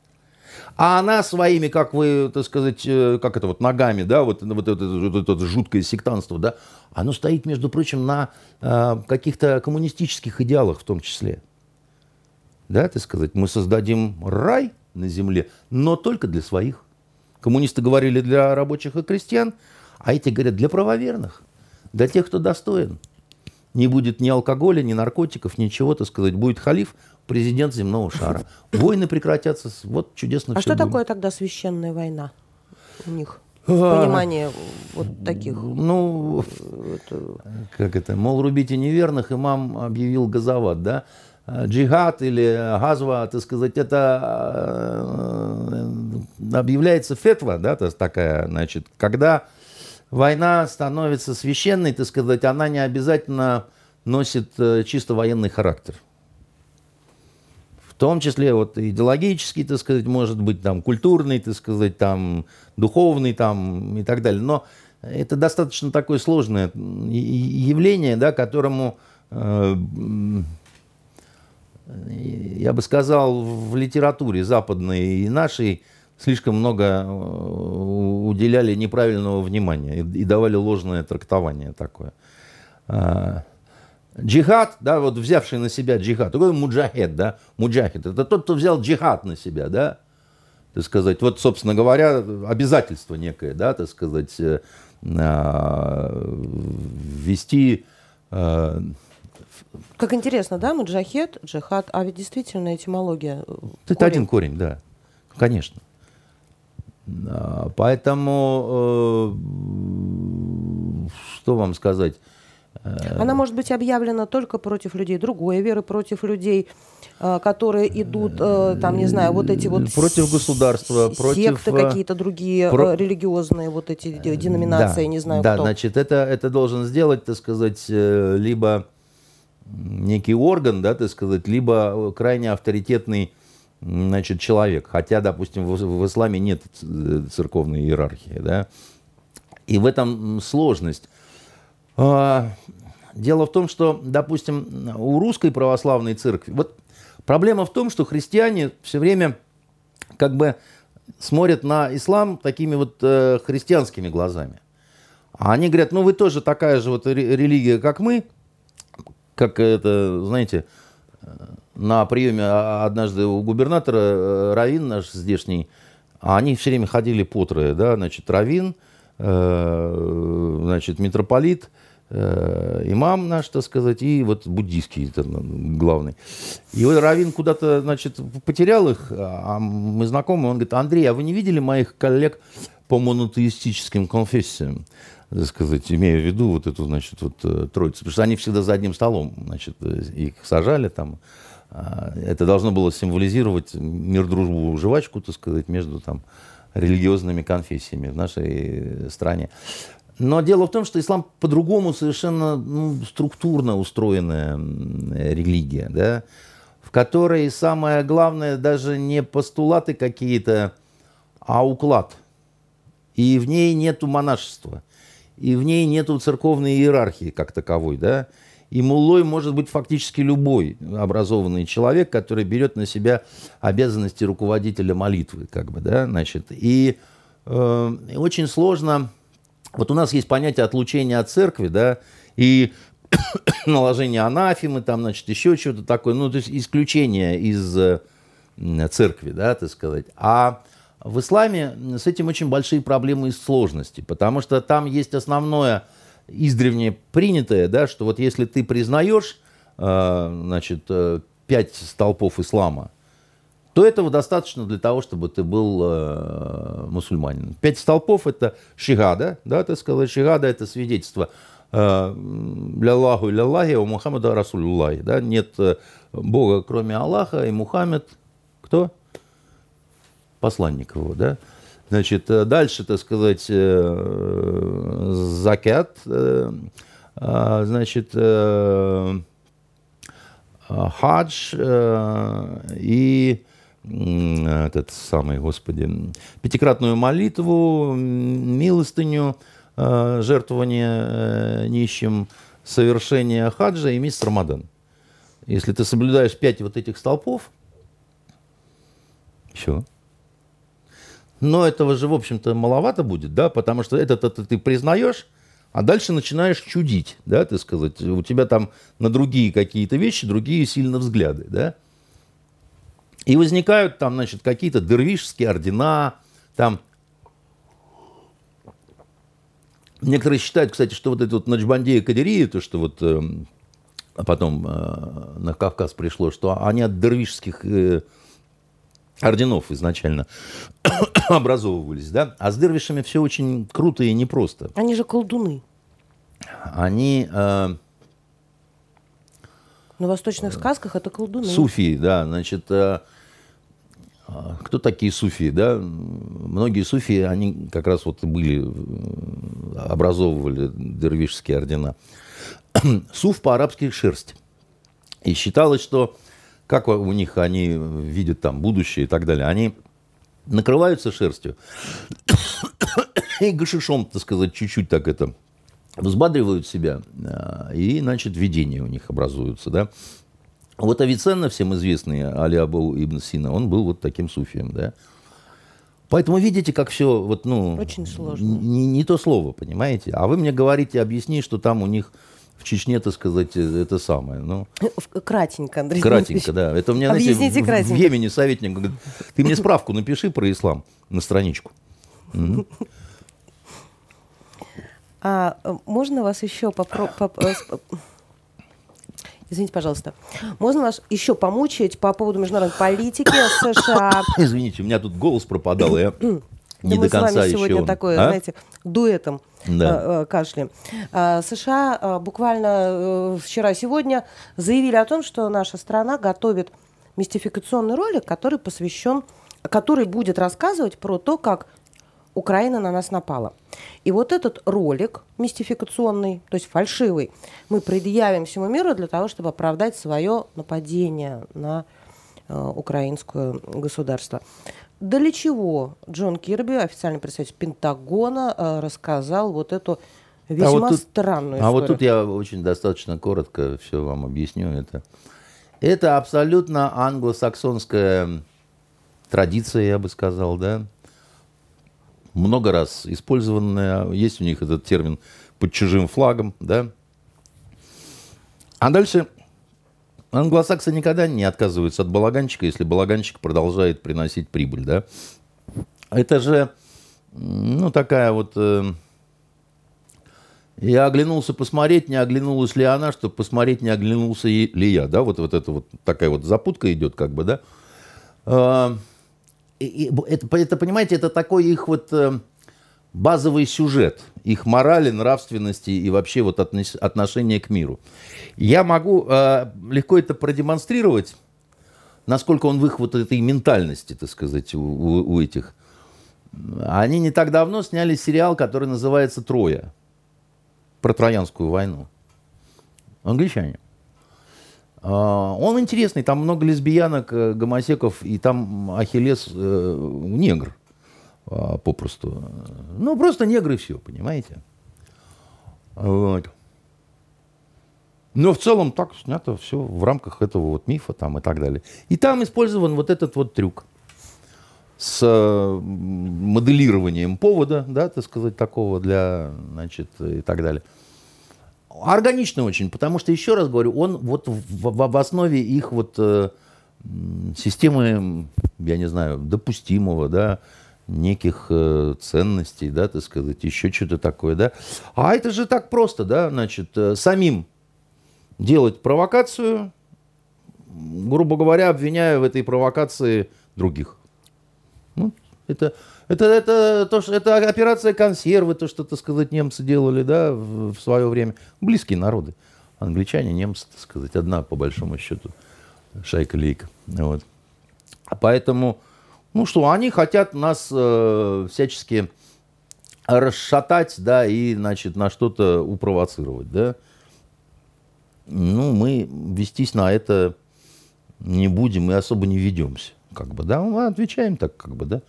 А она своими, как вы, так сказать, э, как это вот ногами, да, вот, вот, это, вот это жуткое сектанство, да, оно стоит, между прочим, на э, каких-то коммунистических идеалах в том числе. Да, так сказать, мы создадим рай на земле, но только для своих. Коммунисты говорили для рабочих и крестьян, а эти говорят для правоверных, для тех, кто достоин. не будет ни алкоголя, ни наркотиков, ничего, так сказать, будет халиф, президент земного шара. Войны прекратятся, вот чудесно А что будет. такое тогда священная война у них? В понимании вот таких. Ну, как это, мол, рубите неверных, имам объявил газоват, да? Джихад или газва, так сказать, это э, объявляется фетва, да, то есть такая, значит, когда война становится священной, так сказать, она не обязательно носит э, чисто военный характер. В том числе вот идеологический, так сказать, может быть, там, культурный, так сказать, там, духовный, там, и так далее. Но это достаточно такое сложное явление, да, которому, э, я бы сказал, в литературе западной и нашей слишком много э, уделяли неправильного внимания и, давали ложное трактование такое. А, Джихад, да, вот взявший на себя джихад, такой муджахед, да, муджахид, это тот, кто взял джихад на себя, да, так сказать, вот, собственно говоря, обязательство некое, да, так сказать, э, а, ввести э, Как интересно, да, муджахед, джихад, а ведь действительно этимология. э, Это корень. один корень, да, конечно. А, Поэтому, э, что вам сказать? Она может быть объявлена только против людей другой веры, против людей, э, которые идут, э, там, не знаю, вот эти вот Против государства, с- против, секты э, какие-то другие, про- э, религиозные, вот эти де- деноминации, да, не знаю да, кто. значит, это, это должен сделать, так сказать, э, либо некий орган, да, так сказать, либо крайне авторитетный значит, человек. Хотя, допустим, в, в исламе нет ц- церковной иерархии, да. И в этом сложность. А, Дело в том, что, допустим, у русской православной церкви... Вот проблема в том, что христиане все время как бы смотрят на ислам такими вот э, христианскими глазами. А они говорят, ну вы тоже такая же вот ре- религия, как мы, как это, знаете, на приеме а- однажды у губернатора э, Равин наш здешний, а они все время ходили по трое, да, значит, Равин, э, значит, митрополит, э, имам наш, так сказать, и вот буддийский это, главный. И вот Равин куда-то, значит, потерял их, а мы знакомы, он говорит, Андрей, а вы не видели моих коллег по монотеистическим конфессиям? Так сказать, имея в виду вот эту, значит, вот э, троицу, потому что они всегда за одним столом, значит, э, их сажали там. А, Это должно было символизировать мир, дружбу, жвачку, так сказать, между там религиозными конфессиями в нашей стране. Но дело в том, что ислам по-другому совершенно ну, структурно устроенная религия, да, в которой самое главное даже не постулаты какие-то, а уклад. И в ней нету монашества, и в ней нету церковной иерархии как таковой, да. И муллой может быть фактически любой образованный человек, который берет на себя обязанности руководителя молитвы, как бы, да, значит. И э, очень сложно. Вот у нас есть понятие отлучения от церкви, да, и наложение анафемы, там, значит, еще что-то такое, ну, то есть исключение из э, церкви, да, так сказать. А в исламе с этим очень большие проблемы и сложности, потому что там есть основное издревне принятое, да, что вот если ты признаешь, э, значит, э, пять столпов ислама, то этого достаточно для того, чтобы ты был э, мусульманин. Пять столпов это шигада, да, так сказать, шигада это свидетельство э, ляллаху ляллахи, у Мухаммада Расулуллахи, да, нет э, Бога кроме Аллаха, и Мухаммед, кто? Посланник его, да. Значит, э, дальше, так сказать, э, закят, э, значит, хадж и этот самый, господи, пятикратную молитву, милостыню, жертвование нищим, совершение хаджа и месяц Рамадан. Если ты соблюдаешь пять вот этих столпов, все. Но этого же, в общем-то, маловато будет, да, потому что это ты признаешь, а дальше начинаешь чудить, да, ты сказать. У тебя там на другие какие-то вещи, другие сильно взгляды, да. И возникают там, значит, какие-то дервишские ордена, там... Некоторые считают, кстати, что вот это вот Начбандея Кадирия, то, что вот э, потом э, на Кавказ пришло, что они от дервишских э, орденов изначально образовывались, да? А с дервишами все очень круто и непросто. Они же колдуны. Они... Э, На восточных сказках это колдуны. Суфии, да, значит, э, э, кто такие суфии, да? Многие суфии, они как раз вот были, э, образовывали дервишские ордена. Суф по-арабски шерсть. И считалось, что как у них они видят там будущее и так далее, они накрываются шерстью и гашишом, так сказать, чуть-чуть так это взбадривают себя, а, и, значит, видения у них образуются, да. Вот Авиценна, всем известный Али Абу Ибн Сина, он был вот таким суфием, да. Поэтому видите, как все вот, ну... Очень сложно. Не, не то слово, понимаете? А вы мне говорите, объясни, что там у них в Чечне, так сказать, это самое. Ну, кратенько, Андрей Кратенько, да. Это у меня, Объясните знаете, кратенько. в Йемене советник говорит, ты мне справку напиши про ислам на страничку. А можно вас еще попробовать... Э, извините, пожалуйста. Можно вас еще помучить по поводу международной политики США? Извините, у меня тут голос пропадал, я не до конца мы с вами сегодня еще... такое, а? знаете, дуэтом да. э, кашляем. А, США а, буквально э, вчера-сегодня заявили о том, что наша страна готовит мистификационный ролик, который посвящен, который будет рассказывать про то, как Украина на нас напала. И вот этот ролик мистификационный, то есть фальшивый, мы предъявим всему миру для того, чтобы оправдать свое нападение на э, украинское государство. Для чего Джон Кирби, официальный представитель Пентагона, э, рассказал вот эту весьма а вот тут, странную историю? А вот тут я очень достаточно коротко все вам объясню. Это, это абсолютно англосаксонская традиция, я бы сказал, да, много раз использованная. Есть у них этот термин под чужим флагом, да. А дальше англосаксы никогда не отказываются от балаганчика, если балаганчик продолжает приносить прибыль, да. Это же, ну, такая вот... Э, я оглянулся посмотреть, не оглянулась ли она, чтобы посмотреть, не оглянулся ли я, да, вот, вот это вот такая вот запутка идет, как бы, да. А, это, это, понимаете, это такой их вот э, базовый сюжет, их морали, нравственности и вообще вот отношение к миру. Я могу э, легко это продемонстрировать, насколько он в их вот этой ментальности, так сказать, у, у, у этих. Они не так давно сняли сериал, который называется «Троя», про Троянскую войну. Англичане. А, он интересный, там много лесбиянок, э, гомосеков, и там Ахиллес э, негр а, попросту. Ну, просто негры все, понимаете? Вот. Но в целом так снято все в рамках этого вот мифа там и так далее. И там использован вот этот вот трюк с э, моделированием повода, да, так сказать, такого для, значит, и так далее. Органично очень, потому что, еще раз говорю, он вот в, в, в основе их вот э, системы, я не знаю, допустимого, да, неких э, ценностей, да, так сказать, еще что-то такое, да. А это же так просто, да, значит, э, самим делать провокацию, грубо говоря, обвиняя в этой провокации других. Ну, это это, это, то, что, это операция консервы, то, что, так сказать, немцы делали, да, в, в свое время. Близкие народы. Англичане, немцы, так сказать, одна, по большому счету, шайка-лейка. Вот. Поэтому, ну что, они хотят нас э, всячески расшатать, да, и, значит, на что-то упровоцировать, да. Ну, мы вестись на это не будем и особо не ведемся, как бы, да. Мы отвечаем так, как бы, да.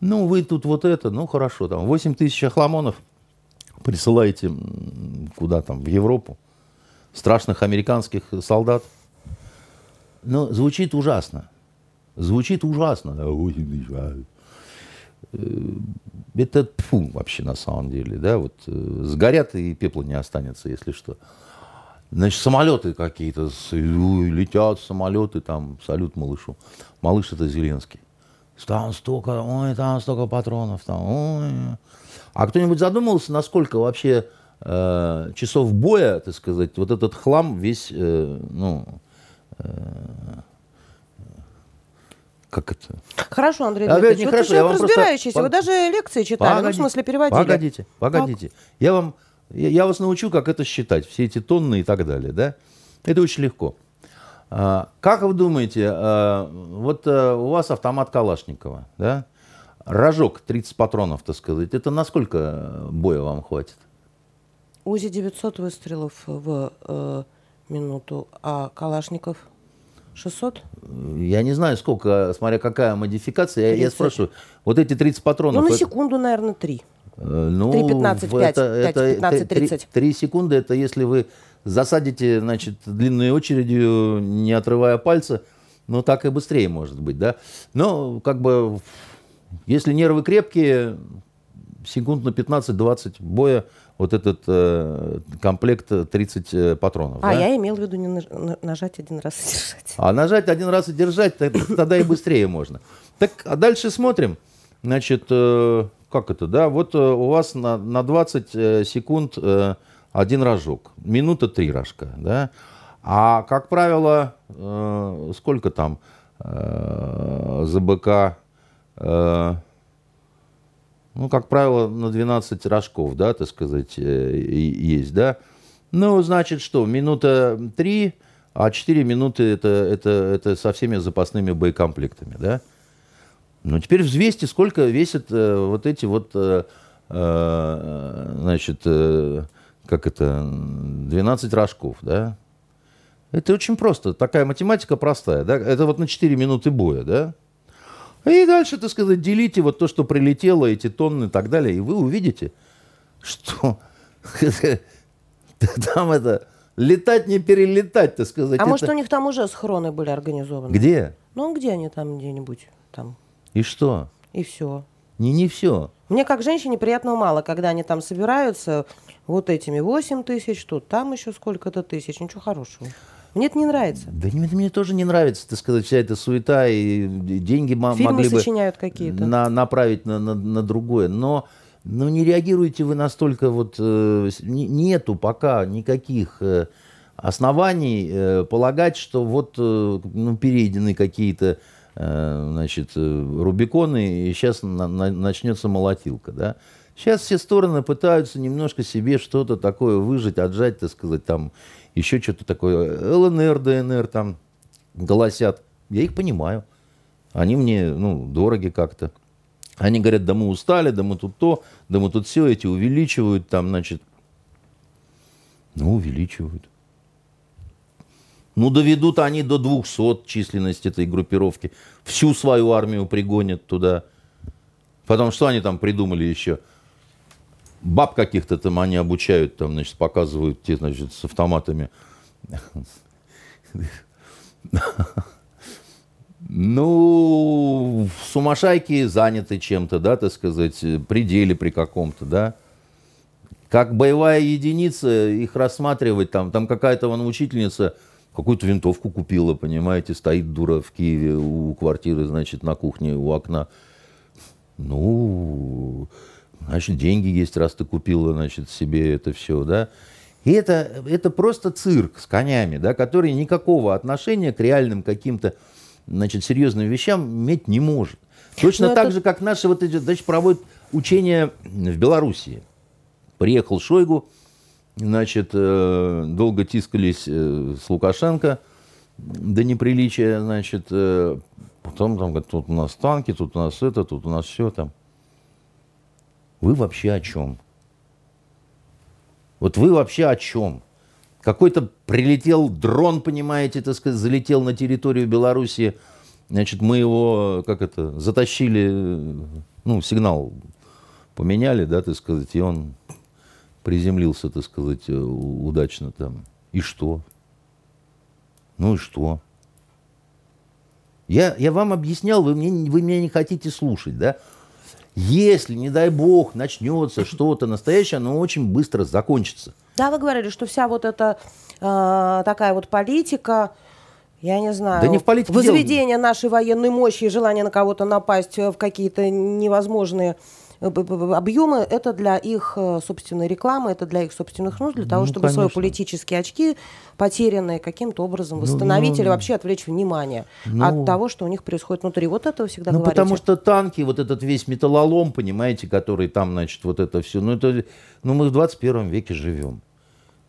Ну, вы тут вот это, ну, хорошо, там, 8 тысяч охламонов присылаете куда там, в Европу, страшных американских солдат. Ну, звучит ужасно. Звучит ужасно. 8 тысяч. Э, это фу вообще на самом деле, да, вот э, сгорят и пепла не останется, если что. Значит, самолеты какие-то летят, самолеты там, салют малышу. Малыш это Зеленский. Там столько, ой, там столько патронов, там, ой. А кто-нибудь задумывался, насколько вообще э, часов боя, так сказать, вот этот хлам весь, э, ну, э, как это? Хорошо, Андрей А, Дмитриевич, не вот хорошо, вы я человек вам просто- разбирающийся, вы даже лекции читали, ну, в смысле, переводили. Погодите, погодите. Я вам, я, я вас научу, как это считать, все эти тонны и так далее, да? Это очень легко. А, как вы думаете, а, вот а, у вас автомат Калашникова, да? Рожок 30 патронов, так сказать, это на сколько боя вам хватит? УЗИ 900 выстрелов в э, минуту, а Калашников 600? Я не знаю, сколько, смотря какая модификация. Я, я 30. спрашиваю, вот эти 30 патронов... Ну, на это- секунду, наверное, 3. Э, Ну, 3:15, в 5, 5:15, 3, 30. 3 секунды, это если вы засадите, значит, длинной очередью, не отрывая пальца, ну, так и быстрее может быть, да. Но, как бы, если нервы крепкие, секунд на 15-20 боя, вот этот э, комплект э, 30 э, патронов. А, да? я имел в виду не наж- на- нажать один раз и держать. А нажать один раз и держать, тогда и быстрее можно. Так, а дальше смотрим. Значит, э, как это, да? Вот э, у вас на, на 20 э, секунд э, один рожок. Минута три рожка, да? А, как правило, э, сколько там э, ЗБК? э, ну, как правило, на 12 рожков, да, так сказать, э, есть, да. Ну, значит, что, минута 3, а 4 минуты это, это, это со всеми запасными боекомплектами, да. Ну, теперь взвесьте, сколько весят э, вот эти вот, э, э, значит, э, как это, 12 рожков, да. Это очень просто, такая математика простая, да. Это вот на 4 минуты боя, да. И дальше, так сказать, делите вот то, что прилетело, эти тонны и так далее, и вы увидите, что там это летать не перелетать, так сказать. А это- может, у них там уже схроны были организованы? Где? Ну, где они там где-нибудь там? И что? И все. Не, не все. Мне как женщине приятного мало, когда они там собираются вот этими 8 тысяч, тут там еще сколько-то тысяч, ничего хорошего. Мне это не нравится. Да мне, мне тоже не нравится, так сказать, вся эта суета и деньги Фильмы могли бы сочиняют какие-то. на- направить на, на- на другое. Но, но не реагируете вы настолько вот... э, нету пока никаких э, оснований э, полагать, что вот э, ну, перейдены какие-то э, значит, э, Рубиконы, и сейчас начнется молотилка, да. Сейчас все стороны пытаются немножко себе что-то такое выжить, отжать, так сказать, там еще что-то такое. ЛНР, ДНР там голосят. Я их понимаю. Они мне, ну, дороги как-то. Они говорят, да мы устали, да мы тут то, да мы тут все, эти увеличивают там, значит. Ну, увеличивают. Ну, доведут они до 200 численность этой группировки. Всю свою армию пригонят туда. Потом что они там придумали еще? Баб каких-то там они обучают, там, значит, показывают те, значит, с автоматами. Ну, сумасшайки заняты чем-то, да, так сказать, пределе при каком-то, да. Как боевая единица, их рассматривать там, там какая-то вон учительница какую-то винтовку купила, понимаете, стоит дура в Киеве у квартиры, значит, на кухне, у окна. Ну, значит, деньги есть, раз ты купила, значит, себе это все, да. И это, это просто цирк с конями, да, который никакого отношения к реальным каким-то, значит, серьезным вещам иметь не может. Точно Ну, так это- же, как наши вот эти, значит, проводят учения в Белоруссии. Приехал Шойгу, значит, э, долго тискались э, с Лукашенко до неприличия, значит, э, потом там говорят, тут у нас танки, тут у нас это, тут у нас все там. Вы вообще о чем? Вот вы вообще о чем? Какой-то прилетел дрон, понимаете, так сказать, залетел на территорию Беларуси. Значит, мы его, как это, затащили, э, ну, сигнал поменяли, да, так сказать, и он приземлился, так сказать, э, удачно там. И что? Ну и что? Я, я вам объяснял, вы, мне, вы меня не хотите слушать, да? Если, не дай бог, начнется что-то настоящее, оно очень быстро закончится. Да, вы говорили, что вся вот эта э, такая вот политика, я не знаю, Да не в политике дело. возведение нашей военной мощи и желание на кого-то напасть э, в какие-то невозможные объемы, это для их э, собственной рекламы, это для их собственных нужд, для того, Ну, чтобы свои конечно. политические очки, потерянные каким-то образом, Ну, восстановить ну, или вообще отвлечь внимание ну. от того, что у них происходит внутри. Вот этого всегда Ну, говорите. потому что танки, вот этот весь металлолом, понимаете, который там, значит, вот это все, ну, это, ну, мы в 21 веке живем.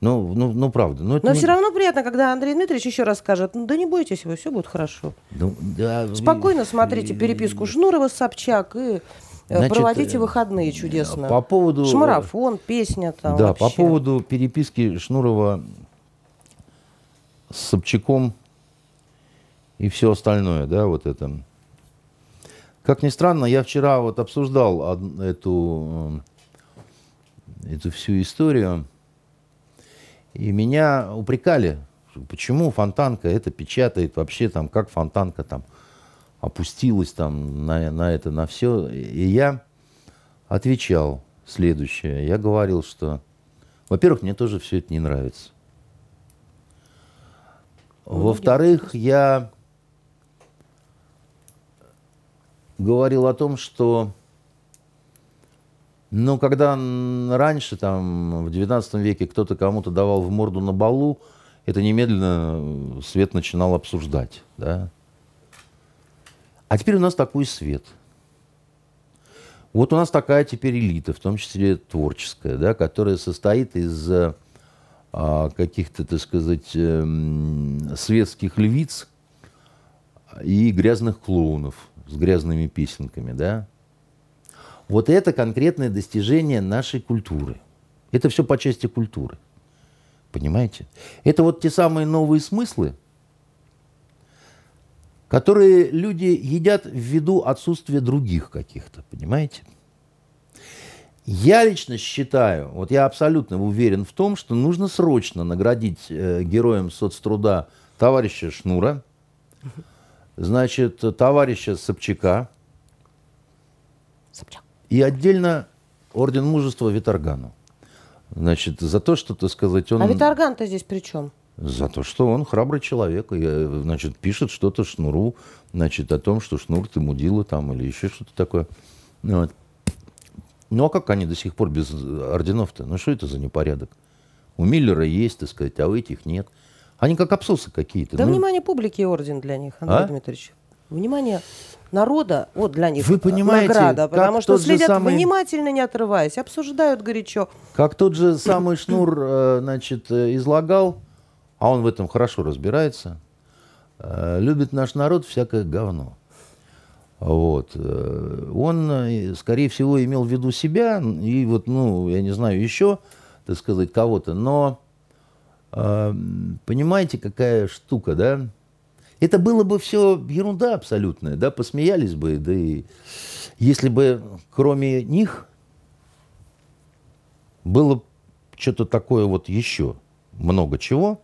Ну, ну, ну правда. Ну, это Но не- все равно приятно, когда Андрей Дмитриевич еще раз скажет, ну да не бойтесь вы, все будет хорошо. Ну, да, Спокойно смотрите переписку Шнурова, Собчак и э, Значит, проводите э, выходные чудесно. По поводу... Шмарафон, песня там Да, по вообще. поводу переписки Шнурова с Собчаком и все остальное, да, вот это. Как ни странно, я вчера вот обсуждал эту, э, эту всю историю, и меня упрекали, почему Фонтанка это печатает вообще там, как Фонтанка там опустилась там на, на это, на все. И я отвечал следующее. Я говорил, что, во-первых, мне тоже все это не нравится. Во-вторых, я говорил о том, что, ну, когда раньше, там, в 19 веке кто-то кому-то давал в морду на балу, это немедленно свет начинал обсуждать, да. А теперь у нас такой свет. Вот у нас такая теперь элита, в том числе творческая, да, которая состоит из а, каких-то, так сказать, эм, светских львиц и грязных клоунов с грязными песенками, да. Вот это конкретное достижение нашей культуры. Это все по части культуры. Понимаете? Это вот те самые новые смыслы, которые люди едят ввиду отсутствия других каких-то, понимаете? Я лично считаю, вот я абсолютно уверен в том, что нужно срочно наградить э, героем соцтруда товарища Шнура, значит, товарища Собчака Собчак. и отдельно орден мужества Виторгану. Значит, за то, что, так сказать, он... А Виторган-то здесь при чем? За то, что он храбрый человек, и, э, значит, пишет что-то Шнуру, значит, о том, что Шнур ты мудила там или еще что-то такое. Ну, вот. Ну, а как они до сих пор без орденов-то? Ну, что это за непорядок? У Миллера есть, так сказать, а у этих нет. Они как абсосы какие-то. Да Ну, внимание публики и орден для них, Андрей А? Дмитриевич. Внимание народа, вот для них Вы э, понимаете, награда, потому что следят самый- внимательно, не отрываясь, обсуждают горячо. Как тот же самый Шнур, э, значит, излагал, а он в этом хорошо разбирается, э, любит наш народ всякое говно. Вот. э, Он, э, скорее всего, имел в виду себя и вот, ну, я не знаю, еще, так сказать, кого-то, но понимаете, какая штука, да? Это было бы все ерунда абсолютная, да, посмеялись бы, да и если бы кроме них было что-то такое вот еще много чего,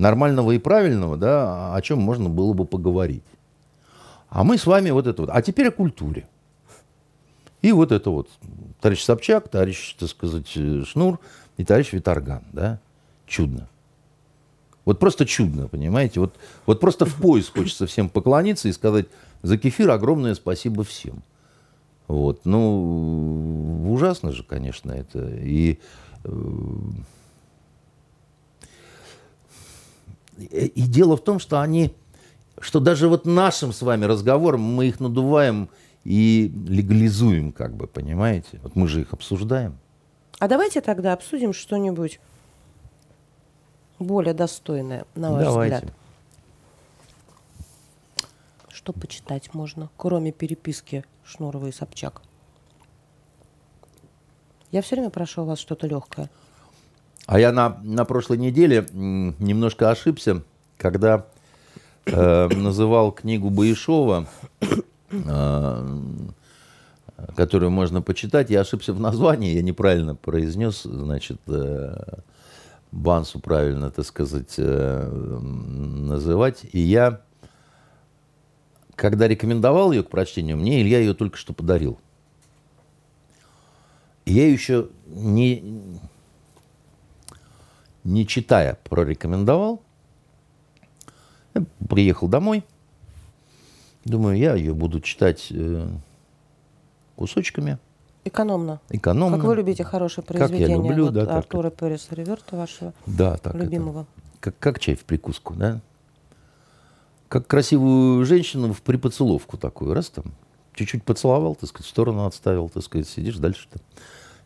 нормального и правильного, да, о чем можно было бы поговорить. А мы с вами вот это вот. А теперь о культуре. И вот это вот. Товарищ Собчак, товарищ, так сказать, э, Шнур и товарищ Виторган, да. Чудно. Вот просто чудно, понимаете? Вот, вот просто в пояс хочется всем поклониться и сказать за кефир огромное спасибо всем. Вот. Ну, ужасно же, конечно, это. И, э, и дело в том, что они, что даже вот нашим с вами разговором мы их надуваем и легализуем, как бы, понимаете? Вот мы же их обсуждаем. А давайте тогда обсудим что-нибудь более достойное, на ваш Давайте. взгляд. Что почитать можно, кроме переписки Шнурова и Собчак? Я все время прошу у вас что-то легкое. А я на, на прошлой неделе немножко ошибся, когда э, называл книгу Баишова, э, которую можно почитать. Я ошибся в названии, я неправильно произнес, значит, э, Бансу правильно, так сказать, э, называть. И я, когда рекомендовал ее к прочтению, мне Илья ее только что подарил. Я еще не, не читая, прорекомендовал. Я приехал домой. Думаю, я ее буду читать э, кусочками. Экономно. Экономно. Как вы любите хорошее Как я произведение люблю, вот да, Артура Переса Реверта, вашего Да, так. это. любимого. как, как чай в прикуску, да? Как красивую женщину в припоцеловку такую. Раз там, чуть-чуть поцеловал, так сказать, в сторону отставил, так сказать, сидишь дальше там,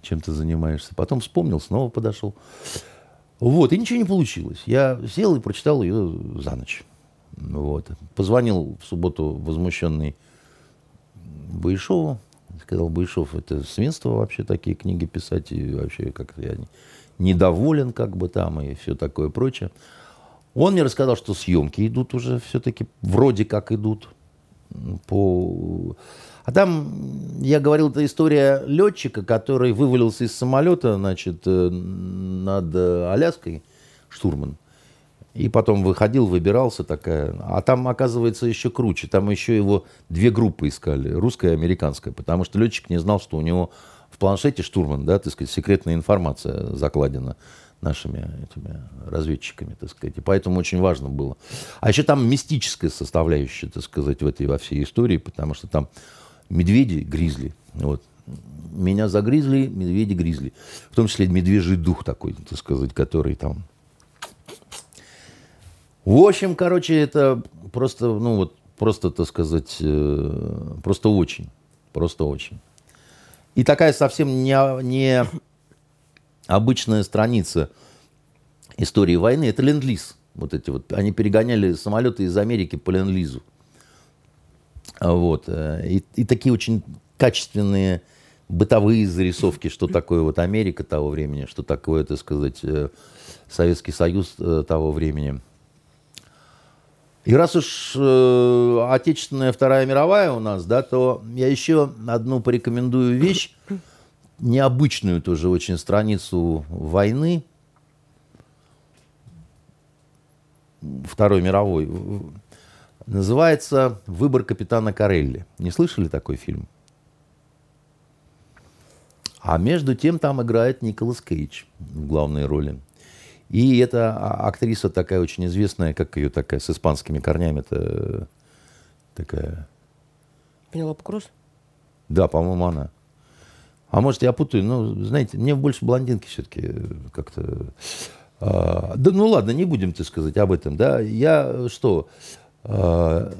чем ты занимаешься. Потом вспомнил, снова подошел. Вот, и ничего не получилось. Я сел и прочитал ее за ночь. Вот. Позвонил в субботу возмущенный Баишову. Сказал, Баишов, это свинство вообще такие книги писать, и вообще как-то я не- недоволен как бы там, и все такое прочее. Он мне рассказал, что съемки идут уже все-таки, вроде как идут. По... А там, я говорил, это история летчика, который вывалился из самолета, значит, э, над э, Аляской, штурман. И потом выходил, выбирался такая. А там, оказывается, еще круче. Там еще его две группы искали, русская и американская. Потому что летчик не знал, что у него в планшете штурман, да, так сказать, секретная информация закладена нашими этими разведчиками, так сказать. И поэтому очень важно было. А еще там мистическая составляющая, так сказать, в этой во всей истории, потому что там медведи, гризли. Вот. Меня загризли, медведи гризли. В том числе медвежий дух такой, так сказать, который там в общем, короче, это просто, ну вот, просто, так сказать, э, просто очень, просто очень. И такая совсем не, не обычная страница истории войны, это ленд-лиз. Вот эти вот, они перегоняли самолеты из Америки по ленд-лизу. А Вот. э, И, и такие очень качественные бытовые зарисовки, что такое вот Америка того времени, что такое, так сказать, э, Советский Союз э, того времени. И раз уж э, Отечественная Вторая мировая у нас, да, то я еще одну порекомендую вещь, необычную тоже очень страницу войны, Второй мировой. Называется «Выбор капитана Карелли». Не слышали такой фильм? А между тем там играет Николас Кейдж в главной роли. И эта а- актриса такая очень известная, как ее такая, с испанскими корнями это такая... Пенелопа Круз? Да, по-моему, она. А может, я путаю, ну, знаете, мне больше блондинки все-таки как-то... а, да ну ладно, не будем, так сказать, об этом, да. Я что, а, вы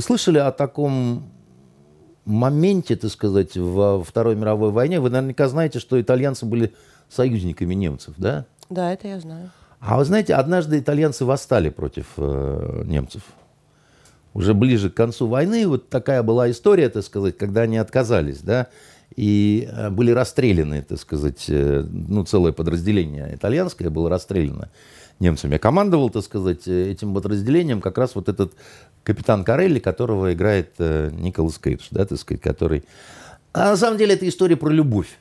слышали о таком моменте, так сказать, во Второй мировой войне? Вы наверняка знаете, что итальянцы были союзниками немцев, да? Да, это я знаю. А вы знаете, однажды итальянцы восстали против э, немцев. Уже ближе к концу войны вот такая была история, так сказать, когда они отказались, да, и э, были расстреляны, так сказать, э, ну, целое подразделение итальянское было расстреляно немцами. Я командовал, так сказать, э, этим подразделением как раз вот этот капитан Карелли, которого играет э, Николас Кейдж, да, так сказать, который... А на самом деле это история про любовь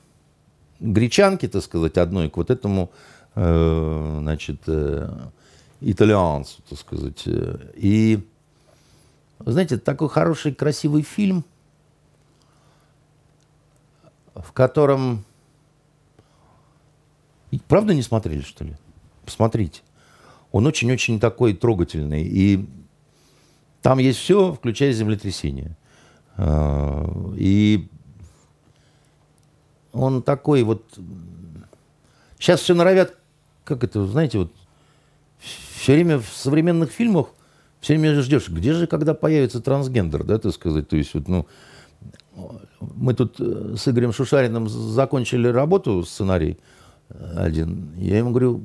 гречанки, так сказать, одной к вот этому, э, значит, э, итальянцу, так сказать. э. И, знаете, такой хороший, красивый фильм, в котором... Правда не смотрели, что ли? Посмотрите. Он очень-очень такой трогательный. И там есть все, включая землетрясение. А, И он такой вот... Сейчас все норовят, как это, знаете, вот все время в современных фильмах все время ждешь, где же, когда появится трансгендер, да, так сказать, то есть вот, ну, мы тут э, с Игорем Шушариным закончили работу, сценарий один, я ему говорю,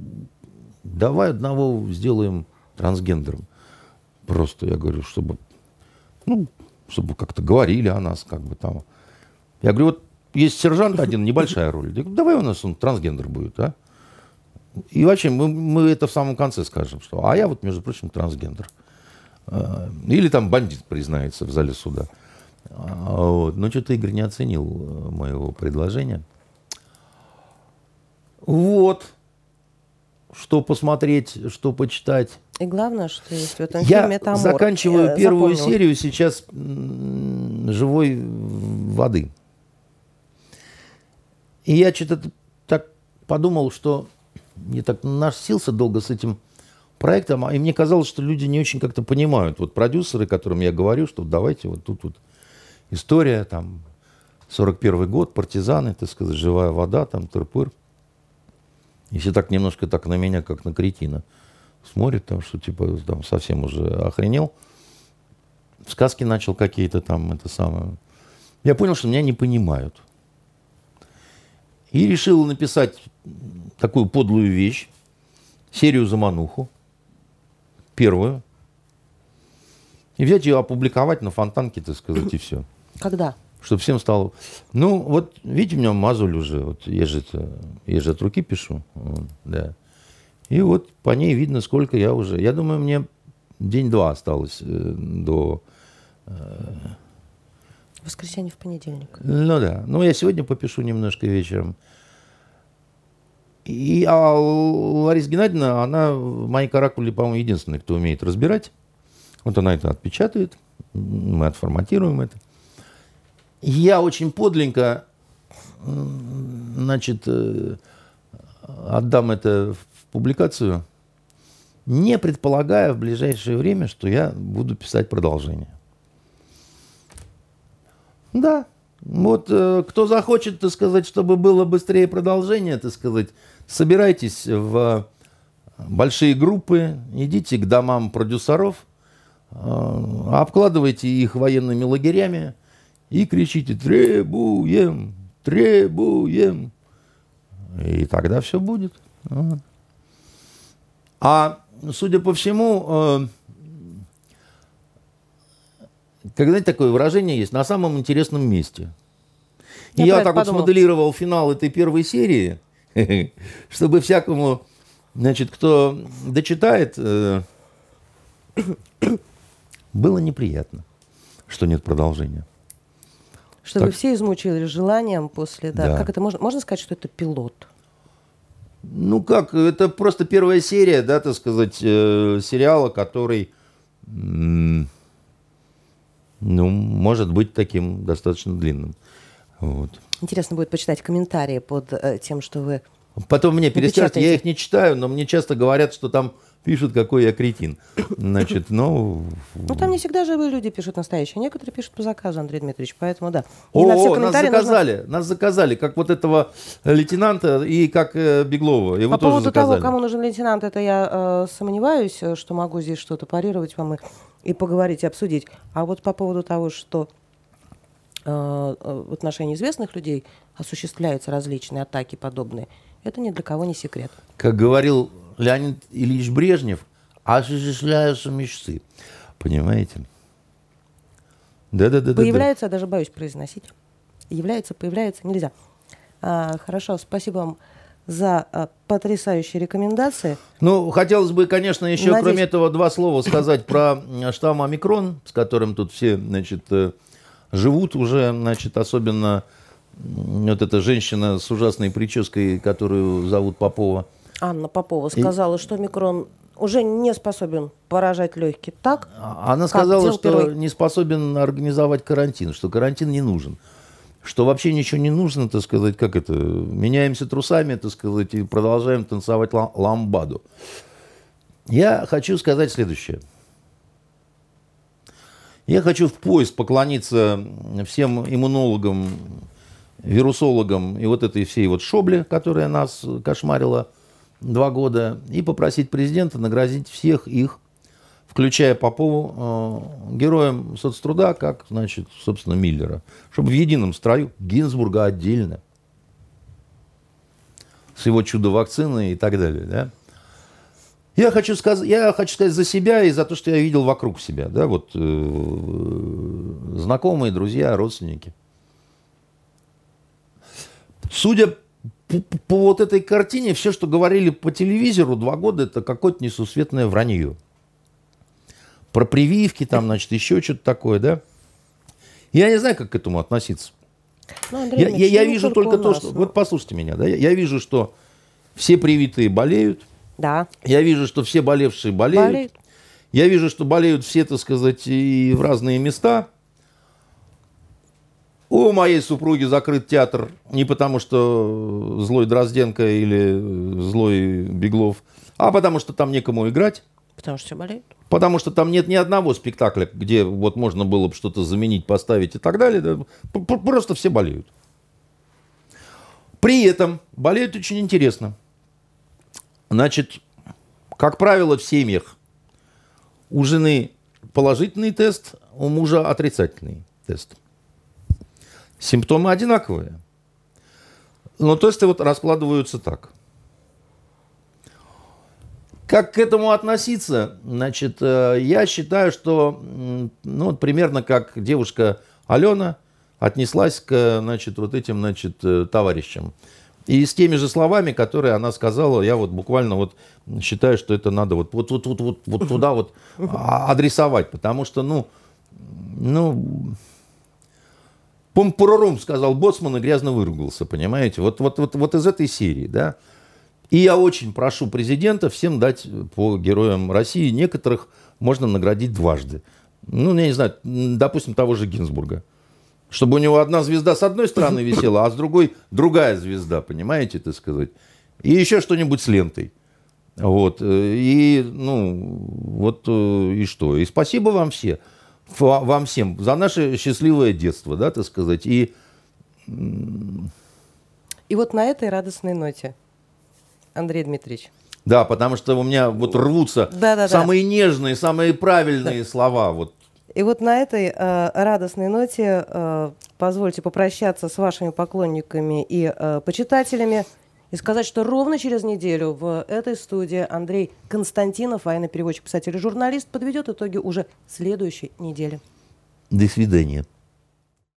давай одного сделаем трансгендером, просто, я говорю, чтобы, ну, чтобы как-то говорили о нас, как бы там. Я говорю, вот есть сержант один, небольшая роль. Я говорю, давай у нас он трансгендер будет, а? И вообще, мы, мы это в самом конце скажем, что а я вот, между прочим, трансгендер. А, Или там бандит признается в зале суда. А, вот. Но что-то Игорь не оценил э, моего предложения. Вот. Что посмотреть, что почитать. И главное, что есть в этом Я фильме, это амор. заканчиваю Я первую запомнила. серию сейчас живой воды. И я что-то так подумал, что я так насился долго с этим проектом, и мне казалось, что люди не очень как-то понимают. Вот продюсеры, которым я говорю, что давайте вот тут вот история, там, 41 год, партизаны, так сказать, живая вода, там, тырпыр. И все так немножко так на меня, как на кретина смотрят, там, что типа там совсем уже охренел. Сказки начал какие-то там, это самое. Я понял, что меня не понимают. И решил написать такую подлую вещь, серию «Замануху», первую, и взять ее опубликовать на фонтанке, так сказать, и все. Когда? Чтобы всем стало... Ну, вот, видите, у меня мазуль уже, вот я же, это, я же от руки пишу, вот, да. И вот по ней видно, сколько я уже... Я думаю, мне день-два осталось э, до... Э, Воскресенье в понедельник. Ну да. Ну, я сегодня попишу немножко вечером. И, а Лариса Геннадьевна, она в моей каракуле, по-моему, единственная, кто умеет разбирать. Вот она это отпечатает, мы отформатируем это. Я очень подленько, значит, э, отдам это в публикацию, не предполагая в ближайшее время, что я буду писать продолжение. Да, вот э, кто захочет, так сказать, чтобы было быстрее продолжение, так сказать, собирайтесь в большие группы, идите к домам продюсеров, э, обкладывайте их военными лагерями и кричите «Требуем! Требуем!» И тогда все будет. А, судя по всему, э, когда такое выражение есть, на самом интересном месте. И я, я так вот смоделировал финал этой первой серии, чтобы всякому, значит, кто дочитает, э, было неприятно, что нет продолжения. Чтобы так. все измучились желанием после, да. да. Как это можно? Можно сказать, что это пилот? Ну как, это просто первая серия, да, так сказать, э, сериала, который, ну, может быть таким достаточно длинным. Вот. Интересно будет почитать комментарии под э, тем, что вы Потом мне перескажут, я их не читаю, но мне часто говорят, что там пишут, какой я кретин. Значит, ну... Ну, там не всегда живые люди пишут настоящие. Некоторые пишут по заказу, Андрей Дмитриевич, поэтому да. И О, на все нас заказали, нужно... нас заказали, как вот этого лейтенанта и как э, Беглова. Его по поводу заказали. того, кому нужен лейтенант, это я э, сомневаюсь, э, что могу здесь что-то парировать вам и, и поговорить, и обсудить. А вот по поводу того, что э в отношении известных людей осуществляются различные атаки подобные, это ни для кого не секрет. Как говорил Леонид Ильич Брежнев, осуществляются мечты. Понимаете? Да-да-да. Появляется, я даже боюсь произносить. Является, появляется, нельзя. А, хорошо, спасибо вам за а, потрясающие рекомендации. Ну, хотелось бы, конечно, еще, Надеюсь... кроме этого, два слова сказать про штамм омикрон, с которым тут все, значит, э, живут уже, значит, особенно вот эта женщина с ужасной прической, которую зовут Попова. Анна Попова сказала, и... что микрон уже не способен поражать легкие так. А, она сказала, что первый... не способен организовать карантин, что карантин не нужен. Что вообще ничего не нужно, так сказать, как это, меняемся трусами, так сказать, и продолжаем танцевать ламбаду. Я хочу сказать следующее. Я хочу в пояс поклониться всем иммунологам, вирусологам и вот этой всей вот шобле, которая нас кошмарила два года, и попросить президента наградить всех их, включая Попову, э, героем соцтруда, как, значит, собственно, Миллера, чтобы в едином строю Гинзбурга отдельно, с его чудо-вакциной и так далее, да. Я хочу, сказать, я хочу сказать за себя и за то, что я видел вокруг себя, да, вот э, знакомые, друзья, родственники. Судя по, по вот этой картине, все, что говорили по телевизору два года, это какое-то несусветное вранье. Про прививки, там, значит, еще что-то такое, да? Я не знаю, как к этому относиться. Ну, Андрей, я, я, я вижу только, только то, что... Но... Вот послушайте меня, да? Я, я вижу, что все привитые болеют. Да. Я вижу, что все болевшие болеют. болеют. Я вижу, что болеют все, так сказать, и в разные места. У моей супруги закрыт театр не потому, что злой Дрозденко или злой Беглов, а потому что там некому играть. Потому что все болеют. Потому что там нет ни одного спектакля, где вот можно было бы что-то заменить, поставить и так далее. Да, просто все болеют. При этом болеют очень интересно. Значит, как правило, в семьях у жены положительный тест, у мужа отрицательный тест. Симптомы одинаковые. Но тесты вот раскладываются так. Как к этому относиться? Значит, э, я считаю, что ну, примерно как девушка Алена отнеслась к значит, вот этим значит, э, товарищам. И с теми же словами, которые она сказала, я вот буквально вот считаю, что это надо вот, вот, вот, вот, вот, вот туда вот адресовать, потому что, ну, ну, Помпурорум сказал Боцман и грязно выругался, понимаете? Вот, вот, вот, вот из этой серии, да. И я очень прошу президента всем дать по героям России. Некоторых можно наградить дважды. Ну, я не знаю, допустим, того же Гинзбурга. Чтобы у него одна звезда с одной стороны висела, а с другой другая звезда, понимаете, так сказать. И еще что-нибудь с лентой. Вот. И, ну, вот э, и что. И спасибо вам все вам всем за наше счастливое детство, да, так сказать. И, и вот на этой радостной ноте, Андрей Дмитриевич. Да, потому что у меня вот рвутся да, да, самые да. нежные, самые правильные да. слова. Вот. И вот на этой э, радостной ноте э, позвольте попрощаться с вашими поклонниками и э, почитателями и сказать, что ровно через неделю в этой студии Андрей Константинов, военный переводчик, писатель и журналист, подведет итоги уже следующей недели. До свидания.